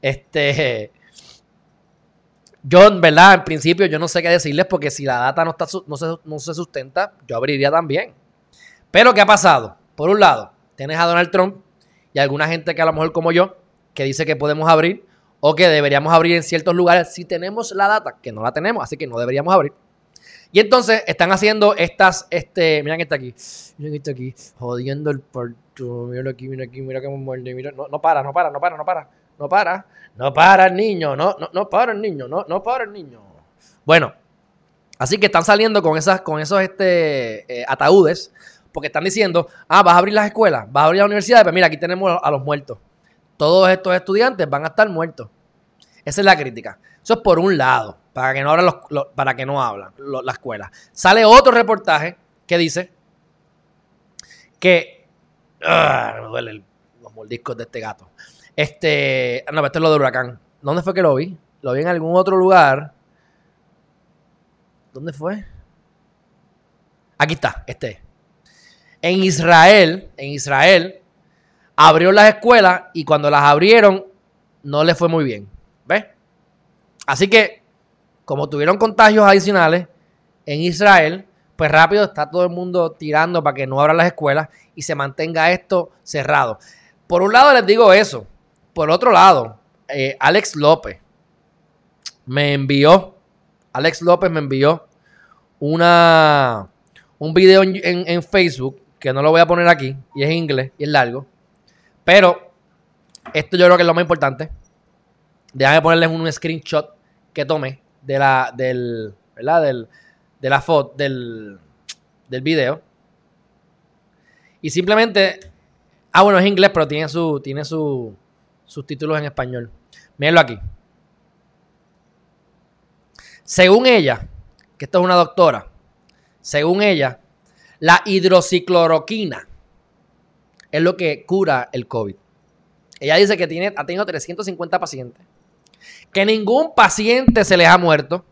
Este, yo, en verdad, en principio, yo no sé qué decirles porque si la data no, está, no, se, no se sustenta, yo abriría también. Pero, ¿qué ha pasado? Por un lado, tienes a Donald Trump y alguna gente que a lo mejor como yo, que dice que podemos abrir o que deberíamos abrir en ciertos lugares si tenemos la data, que no la tenemos, así que no deberíamos abrir. Y entonces están haciendo estas, este, miren que está aquí, miren que está aquí, jodiendo el puerto, mira aquí, mira aquí, mira cómo muerde, mira, no, no para, no para, no para, no para, no para, no para el niño, no, no, no para el niño, no, no para el niño. Bueno, así que están saliendo con esas, con esos este, eh, ataúdes, porque están diciendo, ah, vas a abrir las escuelas, vas a abrir las universidades, pues mira, aquí tenemos a los muertos. Todos estos estudiantes van a estar muertos. Esa es la crítica. Eso es por un lado, para que no hablan los, para que no hablan la escuela. Sale otro reportaje que dice que ah, me duelen los mordiscos de este gato. Este, no, esto es lo de huracán. ¿Dónde fue que lo vi? Lo vi en algún otro lugar. ¿Dónde fue? Aquí está, este. En Israel, en Israel, abrió las escuelas y cuando las abrieron no le fue muy bien. ¿Ves? Así que, como tuvieron contagios adicionales en Israel, pues rápido está todo el mundo tirando para que no abran las escuelas y se mantenga esto cerrado. Por un lado les digo eso, por otro lado, eh, Alex López me envió, Alex López me envió una, un video en, Facebook, que no lo voy a poner aquí, y es en inglés, y es largo, pero esto yo creo que es lo más importante. Déjame ponerles un screenshot que tomé de la, del, ¿verdad? Del, de la foto, del, del video. Y simplemente, ah, bueno, es inglés, pero tiene su, tiene su, sus títulos en español. Mírenlo aquí. Según ella, que esto es una doctora, según ella, la hidrocicloroquina es lo que cura el COVID. Ella dice que tiene, ha tenido 350 pacientes, que ningún paciente se les ha muerto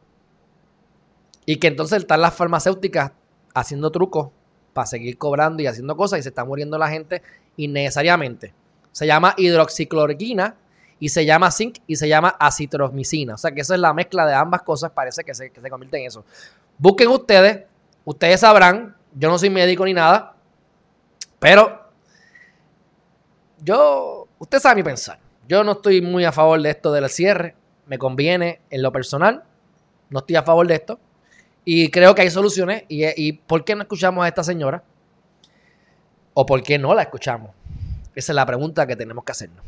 y que entonces están las farmacéuticas haciendo trucos para seguir cobrando y haciendo cosas y se está muriendo la gente innecesariamente. Se llama hidroxicloroquina y se llama zinc y se llama acitromicina. O sea que esa es la mezcla de ambas cosas, parece que se, que se convierte en eso. Busquen ustedes, ustedes sabrán, yo no soy médico ni nada, pero yo, usted sabe mi pensar. Yo no estoy muy a favor de esto del cierre, me conviene en lo personal, no estoy a favor de esto. Y creo que hay soluciones. ¿Y, y por qué no escuchamos a esta señora? ¿O por qué no la escuchamos? Esa es la pregunta que tenemos que hacernos.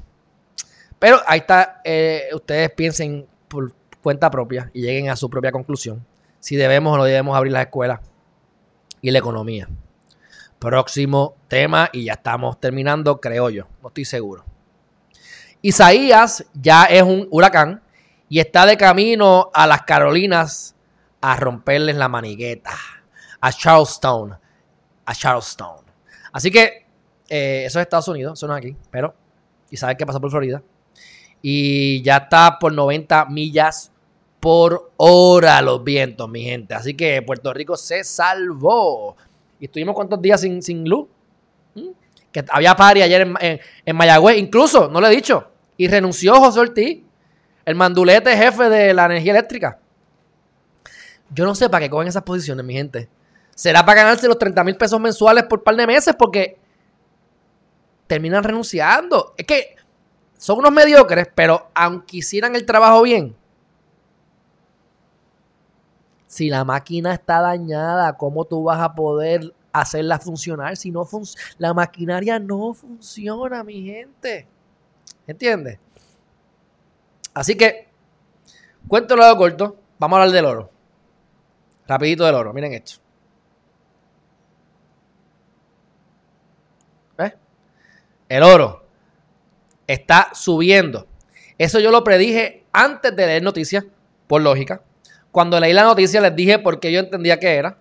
Pero ahí está, eh, ustedes piensen por cuenta propia y lleguen a su propia conclusión si debemos o no debemos abrir las escuelas y la economía. Próximo tema y ya estamos terminando, creo yo, no estoy seguro. Isaías ya es un huracán y está de camino a las Carolinas a romperles la manigueta, a Charleston, a Charleston. Así que eh, eso es Estados Unidos, eso no es aquí, pero. Y sabes qué pasa por Florida. Y ya está por 90 millas por hora los vientos, mi gente. Así que Puerto Rico se salvó. Y estuvimos cuántos días sin, sin luz. ¿Mm? Que había pari ayer en, en, Mayagüez. Incluso, no lo he dicho. Y renunció José Ortiz, el mandulete jefe de la energía eléctrica. Yo no sé para qué cogen esas posiciones, mi gente. Será para ganarse los 30 mil pesos mensuales por par de meses, porque terminan renunciando. Es que son unos mediocres, pero aunque hicieran el trabajo bien, si la máquina está dañada, ¿cómo tú vas a poder hacerla funcionar si no la maquinaria no funciona, mi gente? ¿Entiendes? Así que, cuento lo corto, vamos a hablar del oro. Rapidito del oro, miren esto. ¿Ves? El oro está subiendo. Eso yo lo predije antes de leer noticias, por lógica. Cuando leí la noticia les dije por qué yo entendía que era.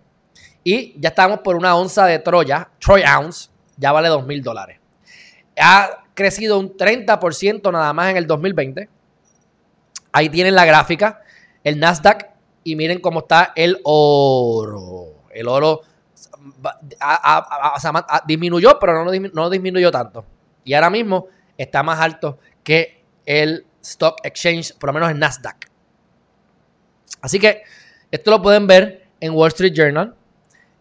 Y ya estamos por una onza de Troya, Troy Ounce, ya vale dos mil dólares. Ha crecido un 30% nada más en el 2020. Ahí tienen la gráfica, el Nasdaq, y miren cómo está el oro. El oro disminuyó, pero no, no disminuyó tanto. Y ahora mismo está más alto que el Stock Exchange, por lo menos el Nasdaq. Así que esto lo pueden ver en Wall Street Journal.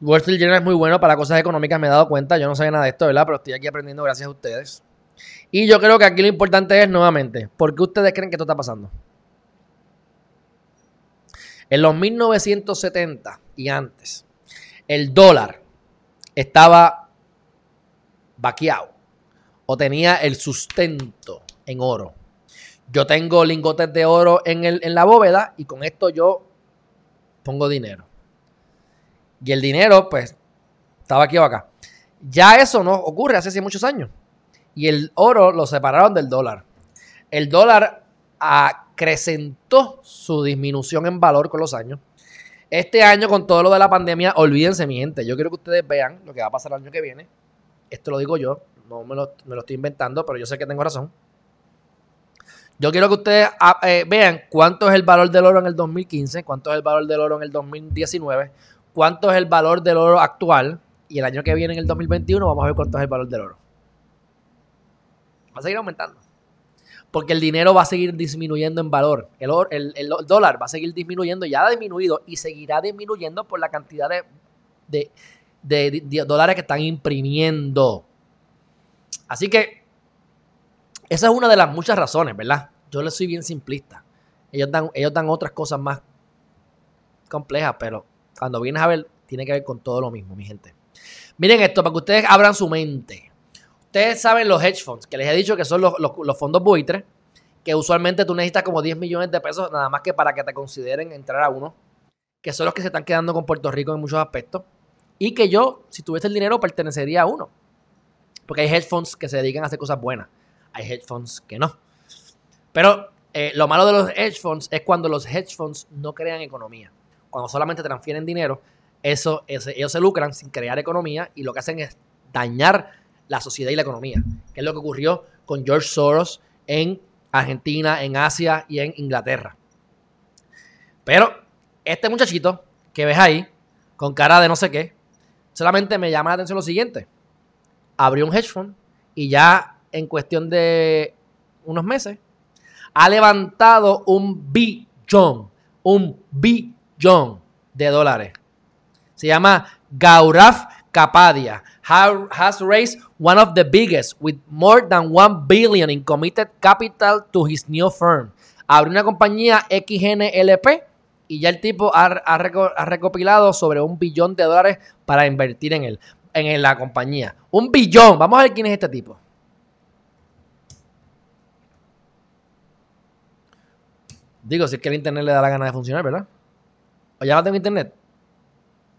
Wall Street Journal es muy bueno para cosas económicas, me he dado cuenta. Yo no sabía nada de esto, ¿verdad? Pero estoy aquí aprendiendo gracias a ustedes. Y yo creo que aquí lo importante es, nuevamente, ¿por qué ustedes creen que esto está pasando? En los 1970 y antes, el dólar estaba vaqueado o tenía el sustento en oro. Yo tengo lingotes de oro en, el, en la bóveda y con esto yo pongo dinero. Y el dinero, pues, estaba aquí o acá. Ya eso no ocurre hace muchos años. Y el oro lo separaron del dólar. El dólar acrecentó su disminución en valor con los años. Este año, con todo lo de la pandemia, olvídense, mi gente. Yo quiero que ustedes vean lo que va a pasar el año que viene. Esto lo digo yo no me lo, estoy inventando, pero yo sé que tengo razón. Yo quiero que ustedes ah, eh, vean cuánto es el valor del oro en el 2015, cuánto es el valor del oro en el 2019, cuánto es el valor del oro actual y el año que viene, en el 2021, vamos a ver cuánto es el valor del oro. Va a seguir aumentando. Porque el dinero va a seguir disminuyendo en valor. El, dólar va a seguir disminuyendo, ya ha disminuido y seguirá disminuyendo por la cantidad de, de dólares que están imprimiendo. Así que esa es una de las muchas razones, ¿verdad? Yo le soy bien simplista. Ellos dan, ellos dan otras cosas más complejas, pero cuando vienes a ver, tiene que ver con todo lo mismo, mi gente. Miren esto, para que ustedes abran su mente. Ustedes saben los hedge funds, que les he dicho que son los, fondos buitres, que usualmente tú necesitas como 10 millones de pesos nada más que para que te consideren entrar a uno, que son los que se están quedando con Puerto Rico en muchos aspectos, y que yo, si tuviese el dinero, pertenecería a uno. Porque hay hedge funds que se dedican a hacer cosas buenas. Hay hedge funds que no. Pero eh, lo malo de los hedge funds es cuando los hedge funds no crean economía. Cuando solamente transfieren dinero, eso, ellos se lucran sin crear economía y lo que hacen es dañar la sociedad y la economía. Que es lo que ocurrió con George Soros en Argentina, en Asia y en Inglaterra. Pero este muchachito que ves ahí, con cara de no sé qué, solamente me llama la atención lo siguiente abrió un hedge fund y ya en cuestión de unos meses ha levantado un billón, un billón de dólares. Se llama Gaurav Kapadia. Has raised one of the biggest with more than one billion in committed capital to his new firm. Abrió una compañía XNLP y ya el tipo ha, ha recopilado sobre un billón de dólares para invertir en él en la compañía. Un billón. Vamos a ver quién es este tipo. Digo, si es que el internet le da la gana de funcionar, ¿verdad? O ya no tengo internet.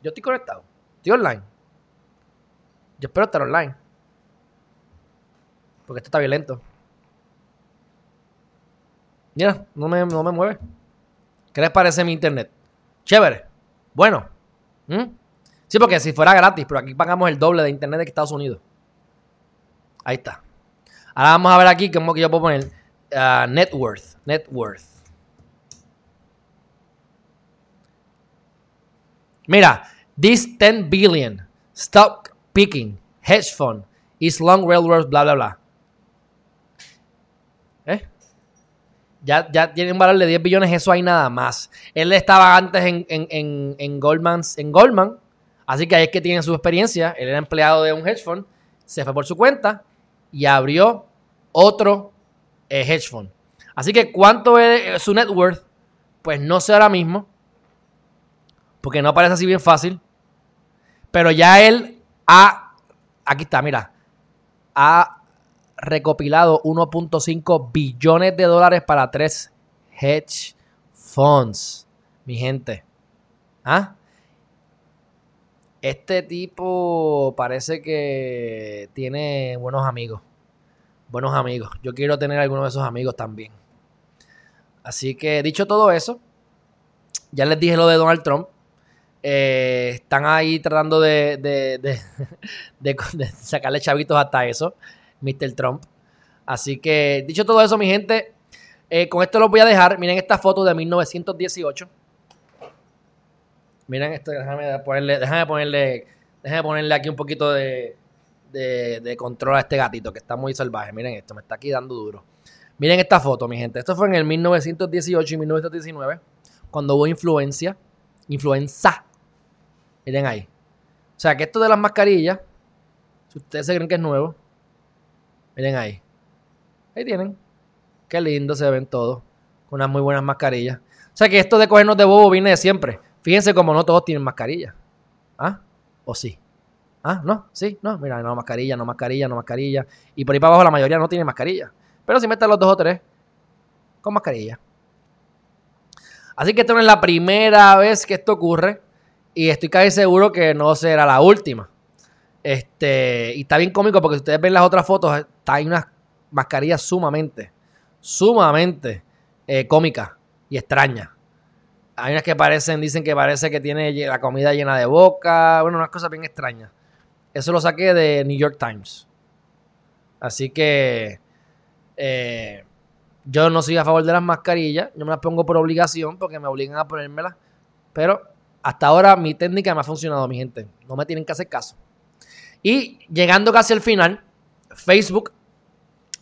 Yo estoy conectado. Estoy online. Yo espero estar online. Porque esto está violento. Mira, no me, no me mueve. ¿Qué les parece mi internet? Chévere. Bueno. ¿Mm? Sí, porque si fuera gratis, pero aquí pagamos el doble de internet de Estados Unidos. Ahí está. Ahora vamos a ver aquí cómo que yo puedo poner uh, net worth. Net worth. Mira, this 10 billion stock picking hedge fund is long railroad, bla, bla, bla. ¿Eh? Ya, ya tiene un valor de 10 billones, eso hay nada más. Él estaba antes en, en, en, en Goldman, en Goldman Así que ahí es que tiene su experiencia. Él era empleado de un hedge fund, se fue por su cuenta y abrió otro eh, hedge fund. Así que, ¿cuánto es su net worth? Pues no sé ahora mismo, porque no parece así bien fácil, pero ya él ha, aquí está, mira, ha recopilado 1.5 billones de dólares para tres hedge funds, mi gente. ¿Ah? Este tipo parece que tiene buenos amigos. Buenos amigos. Yo quiero tener algunos de esos amigos también. Así que dicho todo eso, ya les dije lo de Donald Trump. Eh, están ahí tratando de, sacarle chavitos hasta eso, Mr. Trump. Así que dicho todo eso, mi gente, eh, con esto los voy a dejar. Miren esta foto de 1918 Miren esto, déjame ponerle, déjame ponerle, déjame ponerle aquí un poquito de, de, control a este gatito que está muy salvaje. Miren esto, me está aquí dando duro. Miren esta foto, mi gente. Esto fue en el 1918 y 1919, cuando hubo influencia, influenza. Miren ahí. O sea, que esto de las mascarillas, si ustedes se creen que es nuevo, miren ahí. Ahí tienen. Qué lindo se ven todos. Con unas muy buenas mascarillas. O sea que esto de cogernos de bobo viene de siempre. Fíjense como no todos tienen mascarilla. ¿Ah? ¿O sí? ¿Ah? ¿No? ¿Sí? ¿No? Mira, no mascarilla, no mascarilla, no mascarilla. Y por ahí para abajo la mayoría no tiene mascarilla. Pero si meten los dos o tres con mascarilla. Así que esta no es la primera vez que esto ocurre. Y estoy casi seguro que no será la última. Este, y está bien cómico porque si ustedes ven las otras fotos, hay unas mascarillas sumamente, sumamente eh, cómicas y extrañas. Hay unas que parecen, dicen que parece que tiene la comida llena de boca. Bueno, unas cosas bien extrañas. Eso lo saqué de New York Times. Así que eh, yo no soy a favor de las mascarillas. Yo me las pongo por obligación porque me obligan a ponérmelas. Pero hasta ahora mi técnica me ha funcionado, mi gente. No me tienen que hacer caso. Y llegando casi al final, Facebook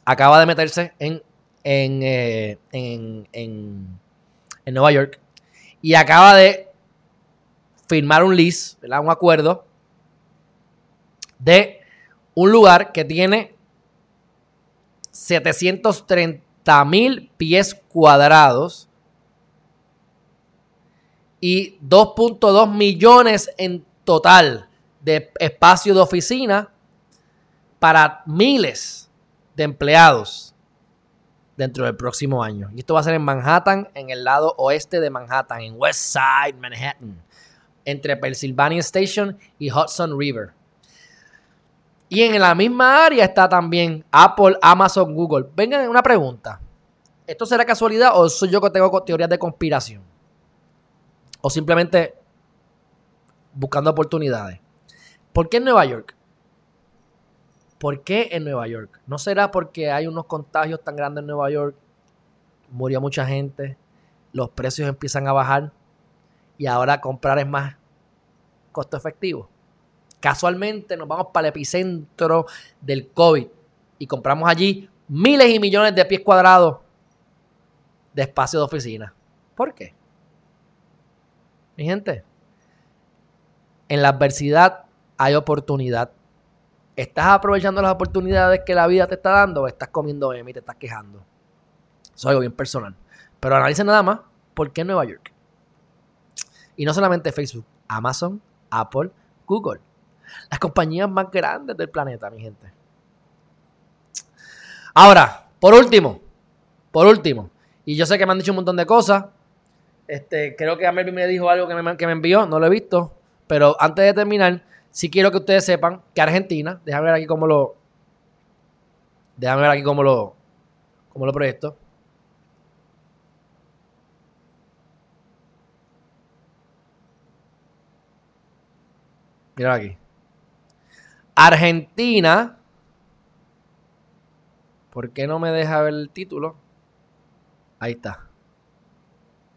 acaba de meterse en, en, eh, en, en, Nueva York y acaba de firmar un lease, un acuerdo de un lugar que tiene 730 mil pies cuadrados y 2.2 millones en total de espacio de oficina para miles de empleados dentro del próximo año. Y esto va a ser en Manhattan, en el lado oeste de Manhattan, en West Side Manhattan, entre Pennsylvania Station y Hudson River. Y en la misma área está también Apple, Amazon, Google. Vengan, una pregunta. ¿Esto será casualidad o soy yo que tengo teorías de conspiración? O simplemente buscando oportunidades. ¿Por qué en Nueva York? ¿Por qué en Nueva York? ¿No será porque hay unos contagios tan grandes en Nueva York? Murió mucha gente, los precios empiezan a bajar y ahora comprar es más costo efectivo. Casualmente nos vamos para el epicentro del COVID y compramos allí miles y millones de pies cuadrados de espacio de oficina. ¿Por qué? Mi gente, en la adversidad hay oportunidad. ¿Estás aprovechando las oportunidades que la vida te está dando o estás comiendo M y te estás quejando? Eso es algo bien personal. Pero analice nada más por qué Nueva York. Y no solamente Facebook, Amazon, Apple, Google. Las compañías más grandes del planeta, mi gente. Ahora, por último, por último, y yo sé que me han dicho un montón de cosas. Este, creo que a Melvin me dijo algo que me, que me envió, no lo he visto. Pero antes de terminar, si quiero que ustedes sepan que Argentina, déjame ver aquí cómo lo. Déjame ver aquí cómo lo. cómo lo proyecto. Mira aquí. Argentina. ¿Por qué no me deja ver el título? Ahí está.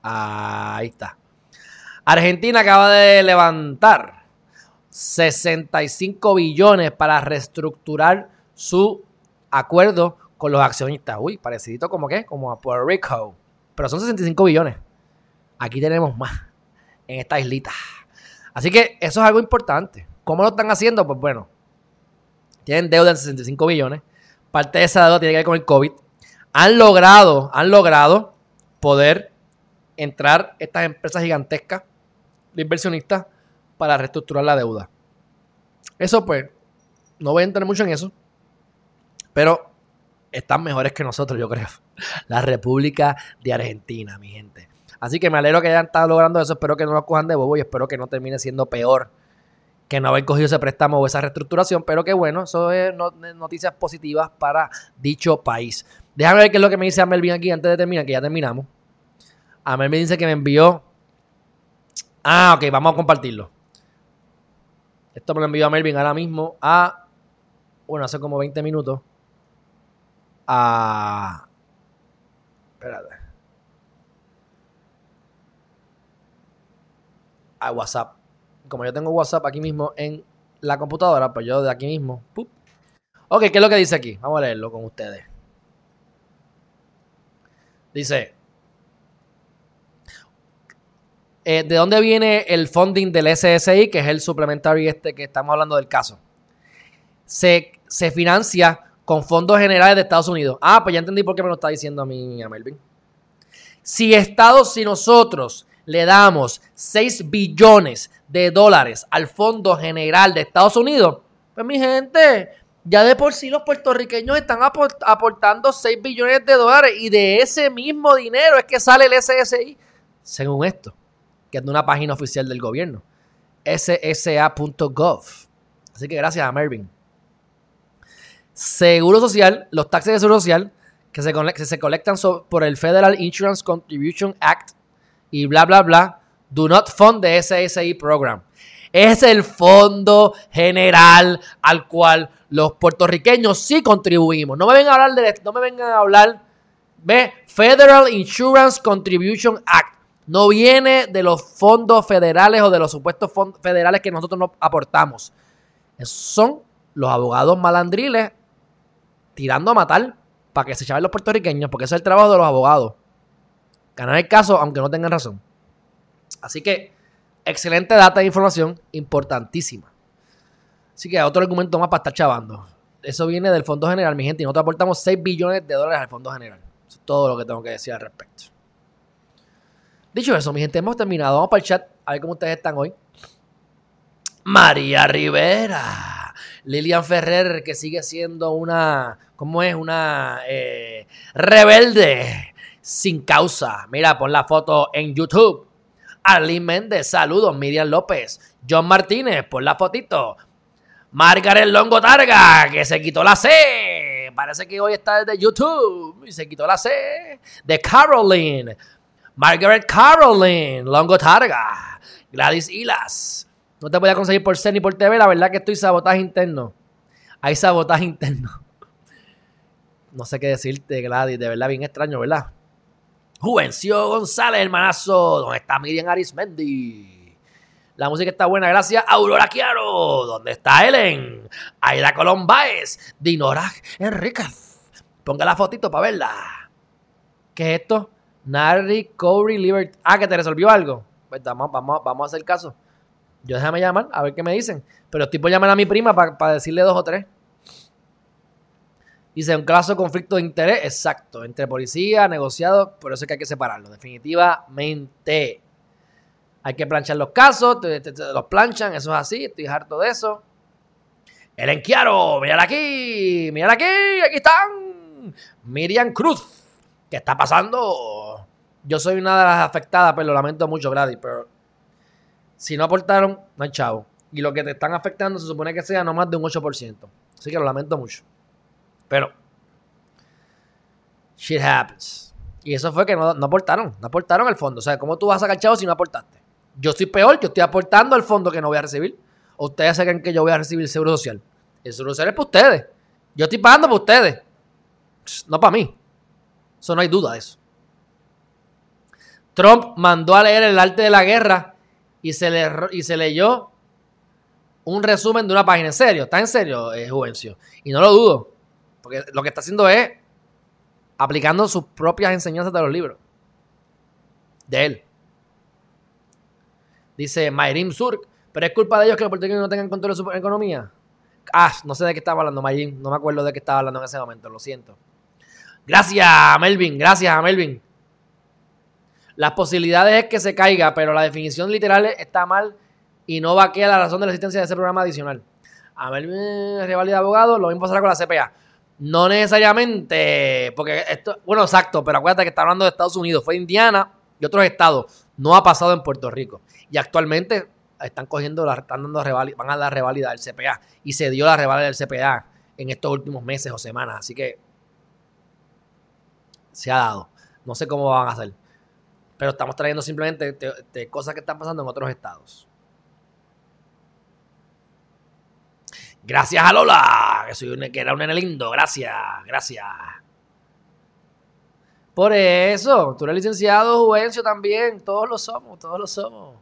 Ahí está. Argentina acaba de levantar 65 billones para reestructurar su acuerdo con los accionistas. Uy, parecidito como qué, como a Puerto Rico. Pero son 65 billones. Aquí tenemos más en esta islita. Así que eso es algo importante. ¿Cómo lo están haciendo? Pues bueno, tienen deuda de 65 billones. Parte de esa deuda tiene que ver con el COVID. han logrado, han logrado poder entrar estas empresas gigantescas de inversionistas para reestructurar la deuda. Eso pues, no voy a entrar mucho en eso, pero están mejores que nosotros, yo creo. La República de Argentina, mi gente. Así que me alegro que hayan estado logrando eso. Espero que no lo cojan de bobo y espero que no termine siendo peor que no haber cogido ese préstamo o esa reestructuración. Pero que bueno, eso es noticias positivas para dicho país. Déjame ver qué es lo que me dice Melvin aquí antes de terminar, que ya terminamos. A Melvin dice que me envió. Ah, ok, vamos a compartirlo. Esto me lo envió a Melvin ahora mismo a. Bueno, hace como 20 minutos. A. Espérate. A WhatsApp. Como yo tengo WhatsApp aquí mismo en la computadora, pues yo de aquí mismo. Ok, ¿qué es lo que dice aquí? Vamos a leerlo con ustedes. Dice, eh, ¿de dónde viene el funding del SSI, que es el suplementario este que estamos hablando del caso? Se, se financia con fondos generales de Estados Unidos. Ah, pues ya entendí por qué me lo está diciendo a mí, a Melvin. Si Estados, si nosotros le damos 6 billones de dólares al Fondo General de Estados Unidos, pues mi gente, ya de por sí los puertorriqueños están aportando 6 billones de dólares y de ese mismo dinero es que sale el SSI, según esto, que es de una página oficial del gobierno, ssa.gov. Así que gracias a Mervin. Seguro Social, los taxes de Seguro Social que se, que se colectan por el Federal Insurance Contribution Act y bla, bla, bla, do not fund the SSI program es el fondo general al cual los puertorriqueños sí contribuimos. No me vengan a hablar de no me vengan a hablar de Federal Insurance Contribution Act. No viene de los fondos federales o de los supuestos fondos federales que nosotros nos aportamos. Esos son los abogados malandriles tirando a matar para que se echaven los puertorriqueños, porque ese es el trabajo de los abogados. Ganar el caso aunque no tengan razón. Así que Excelente data de información, importantísima. Así que otro argumento más para estar chavando. Eso viene del Fondo General, mi gente, y nosotros aportamos 6 billones de dólares al Fondo General. Eso es todo lo que tengo que decir al respecto. Dicho eso, mi gente, hemos terminado. Vamos para el chat a ver cómo ustedes están hoy. María Rivera. Lilian Ferrer, que sigue siendo una, ¿cómo es? Una eh, rebelde sin causa. Mira, pon la foto en YouTube. Arlene Méndez, saludos. Miriam López, John Martínez, por la fotito. Margaret Longo Targa, que se quitó la C. Parece que hoy está desde YouTube y se quitó la C. De Caroline. Margaret Caroline Longo Targa. Gladys Hilas. No te voy a conseguir por C ni por TV. La verdad que estoy sabotaje interno. Hay sabotaje interno. No sé qué decirte, Gladys. De verdad, bien extraño, ¿verdad? Juvencio González, hermanazo. ¿Dónde está Miriam Arismendi? La música está buena, gracias. Aurora Chiaro. ¿Dónde está Ellen? Aida Colombáez. Dinora Enríquez. Ponga la fotito para verla. ¿Qué es esto? Nari Corey Liberty. Ah, que te resolvió algo. Pues vamos, vamos, vamos a hacer caso. Yo déjame llamar a ver qué me dicen. Pero estoy por llamar a mi prima para decirle dos o tres. Dice, un caso de conflicto de interés, exacto, entre policía, negociado, por eso es que hay que separarlo, definitivamente. Hay que planchar los casos, los planchan, eso es así, estoy harto de eso. El enquiaro, mírala aquí, mírala aquí, aquí están. Miriam Cruz, ¿qué está pasando? Yo soy una de las afectadas, pero lo lamento mucho, Gladys, pero si no aportaron, no hay chavo. Y lo que te están afectando se supone que sea no más de un 8%. Así que lo lamento mucho. Pero, shit happens. Y eso fue que no, aportaron, no aportaron al fondo. O sea, ¿cómo tú vas a sacar chavo si no aportaste? Yo soy peor, yo estoy aportando al fondo que no voy a recibir. O ustedes saben que yo voy a recibir el seguro social. El seguro social es para ustedes. Yo estoy pagando para ustedes. No para mí. Eso no hay duda de eso. Trump mandó a leer el arte de la guerra y se, le, y se leyó un resumen de una página. En serio, está en serio, eh, Juvencio. Y no lo dudo. Porque lo que está haciendo es aplicando sus propias enseñanzas de los libros. De él. Dice Mayrim Surk. Pero es culpa de ellos que los puertorriqueños no tengan control de su economía. Ah, no sé de qué estaba hablando Mayrim. No me acuerdo de qué estaba hablando en ese momento. Lo siento. Gracias, Melvin. Gracias, Melvin. Las posibilidades es que se caiga, pero la definición literal está mal y no va a quedar la razón de la existencia de ese programa adicional. A Melvin rival de abogado, lo mismo pasará con la CPA. No necesariamente, porque esto, bueno, exacto, pero acuérdate que está hablando de Estados Unidos, fue Indiana y otros estados. No ha pasado en Puerto Rico. Y actualmente están cogiendo, están dando van a dar revalida del CPA. Y se dio la revalida del CPA en estos últimos meses o semanas. Así que se ha dado. No sé cómo van a hacer. Pero estamos trayendo simplemente cosas que están pasando en otros estados. Gracias a Lola, que, soy que era un nene lindo. Gracias, gracias. Por eso, tú eres licenciado, Juvencio también. Todos lo somos, todos lo somos.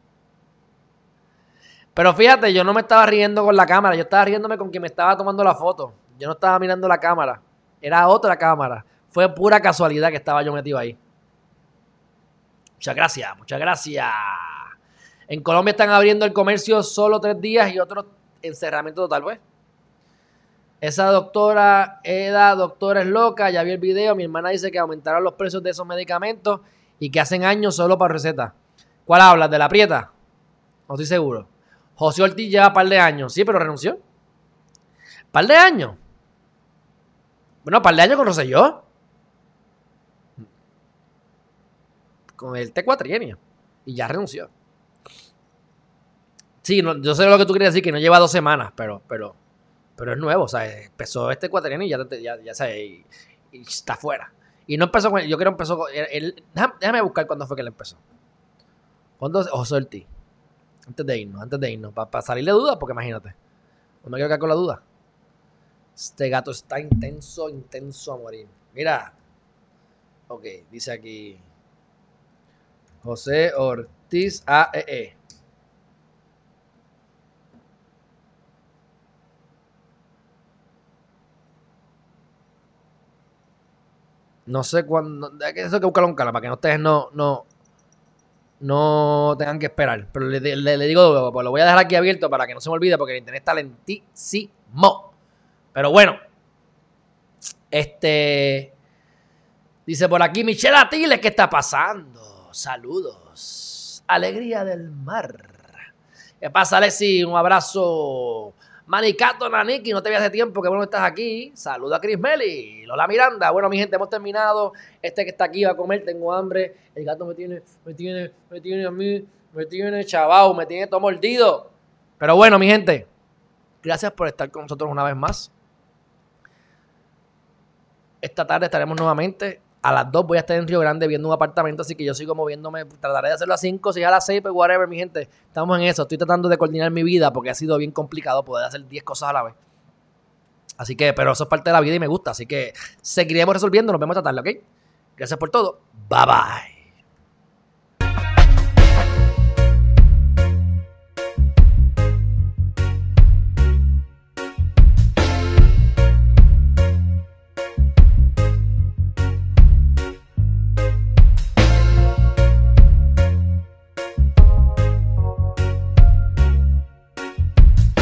Pero fíjate, yo no me estaba riendo con la cámara, yo estaba riéndome con quien me estaba tomando la foto. Yo no estaba mirando la cámara, era otra cámara. Fue pura casualidad que estaba yo metido ahí. Muchas gracias, muchas gracias. En Colombia están abriendo el comercio solo tres días y otro encerramiento total, pues. Esa doctora, Eda, doctora es loca, ya vi el video, mi hermana dice que aumentaron los precios de esos medicamentos y que hacen años solo para receta. ¿Cuál hablas? ¿De la prieta? No estoy seguro. José Ortiz lleva un par de años, sí, pero renunció. ¿Par de años? Bueno, par de años con yo. Con el T4 y ya renunció. Sí, yo sé lo que tú querías decir, que no lleva dos semanas, pero, pero pero es nuevo, o sea, empezó este cuatrienio y ya, ya, ya y, está fuera. Y no empezó con, yo creo que empezó con, déjame, buscar cuándo fue que él empezó. ¿Cuándo? José Ortiz. Antes de irnos, antes de irnos, para salir de duda, porque imagínate, no me quiero quedar con la duda. Este gato está intenso, intenso a morir. Mira, ok, dice aquí José Ortiz AEE. E. No sé cuándo. Eso hay que buscarlo con calma para que ustedes no, no, no tengan que esperar. Pero le, digo, pues lo voy a dejar aquí abierto para que no se me olvide porque el internet está lentísimo. Pero bueno. Este. Dice por aquí Michelle Atiles, ¿qué está pasando? Saludos. Alegría del mar. ¿Qué pasa, Alessi? Un abrazo Manicato Naniki, no te vi hace tiempo, que bueno estás aquí. Saluda a Chris Meli, Lola Miranda. Bueno, mi gente, hemos terminado. Este que está aquí va a comer, tengo hambre. El gato me tiene, me tiene, me tiene a mí, me tiene chavao, me tiene todo mordido. Pero bueno, mi gente, gracias por estar con nosotros una vez más. Esta tarde estaremos nuevamente a las 2 voy a estar en Río Grande viendo un apartamento, así que yo sigo moviéndome. Trataré de hacerlo a 5, si a las 6, pues whatever, mi gente. Estamos en eso. Estoy tratando de coordinar mi vida porque ha sido bien complicado poder hacer 10 cosas a la vez. Así que, pero eso es parte de la vida y me gusta. Así que seguiremos resolviendo. Nos vemos esta tarde, ¿ok? Gracias por todo. Bye bye.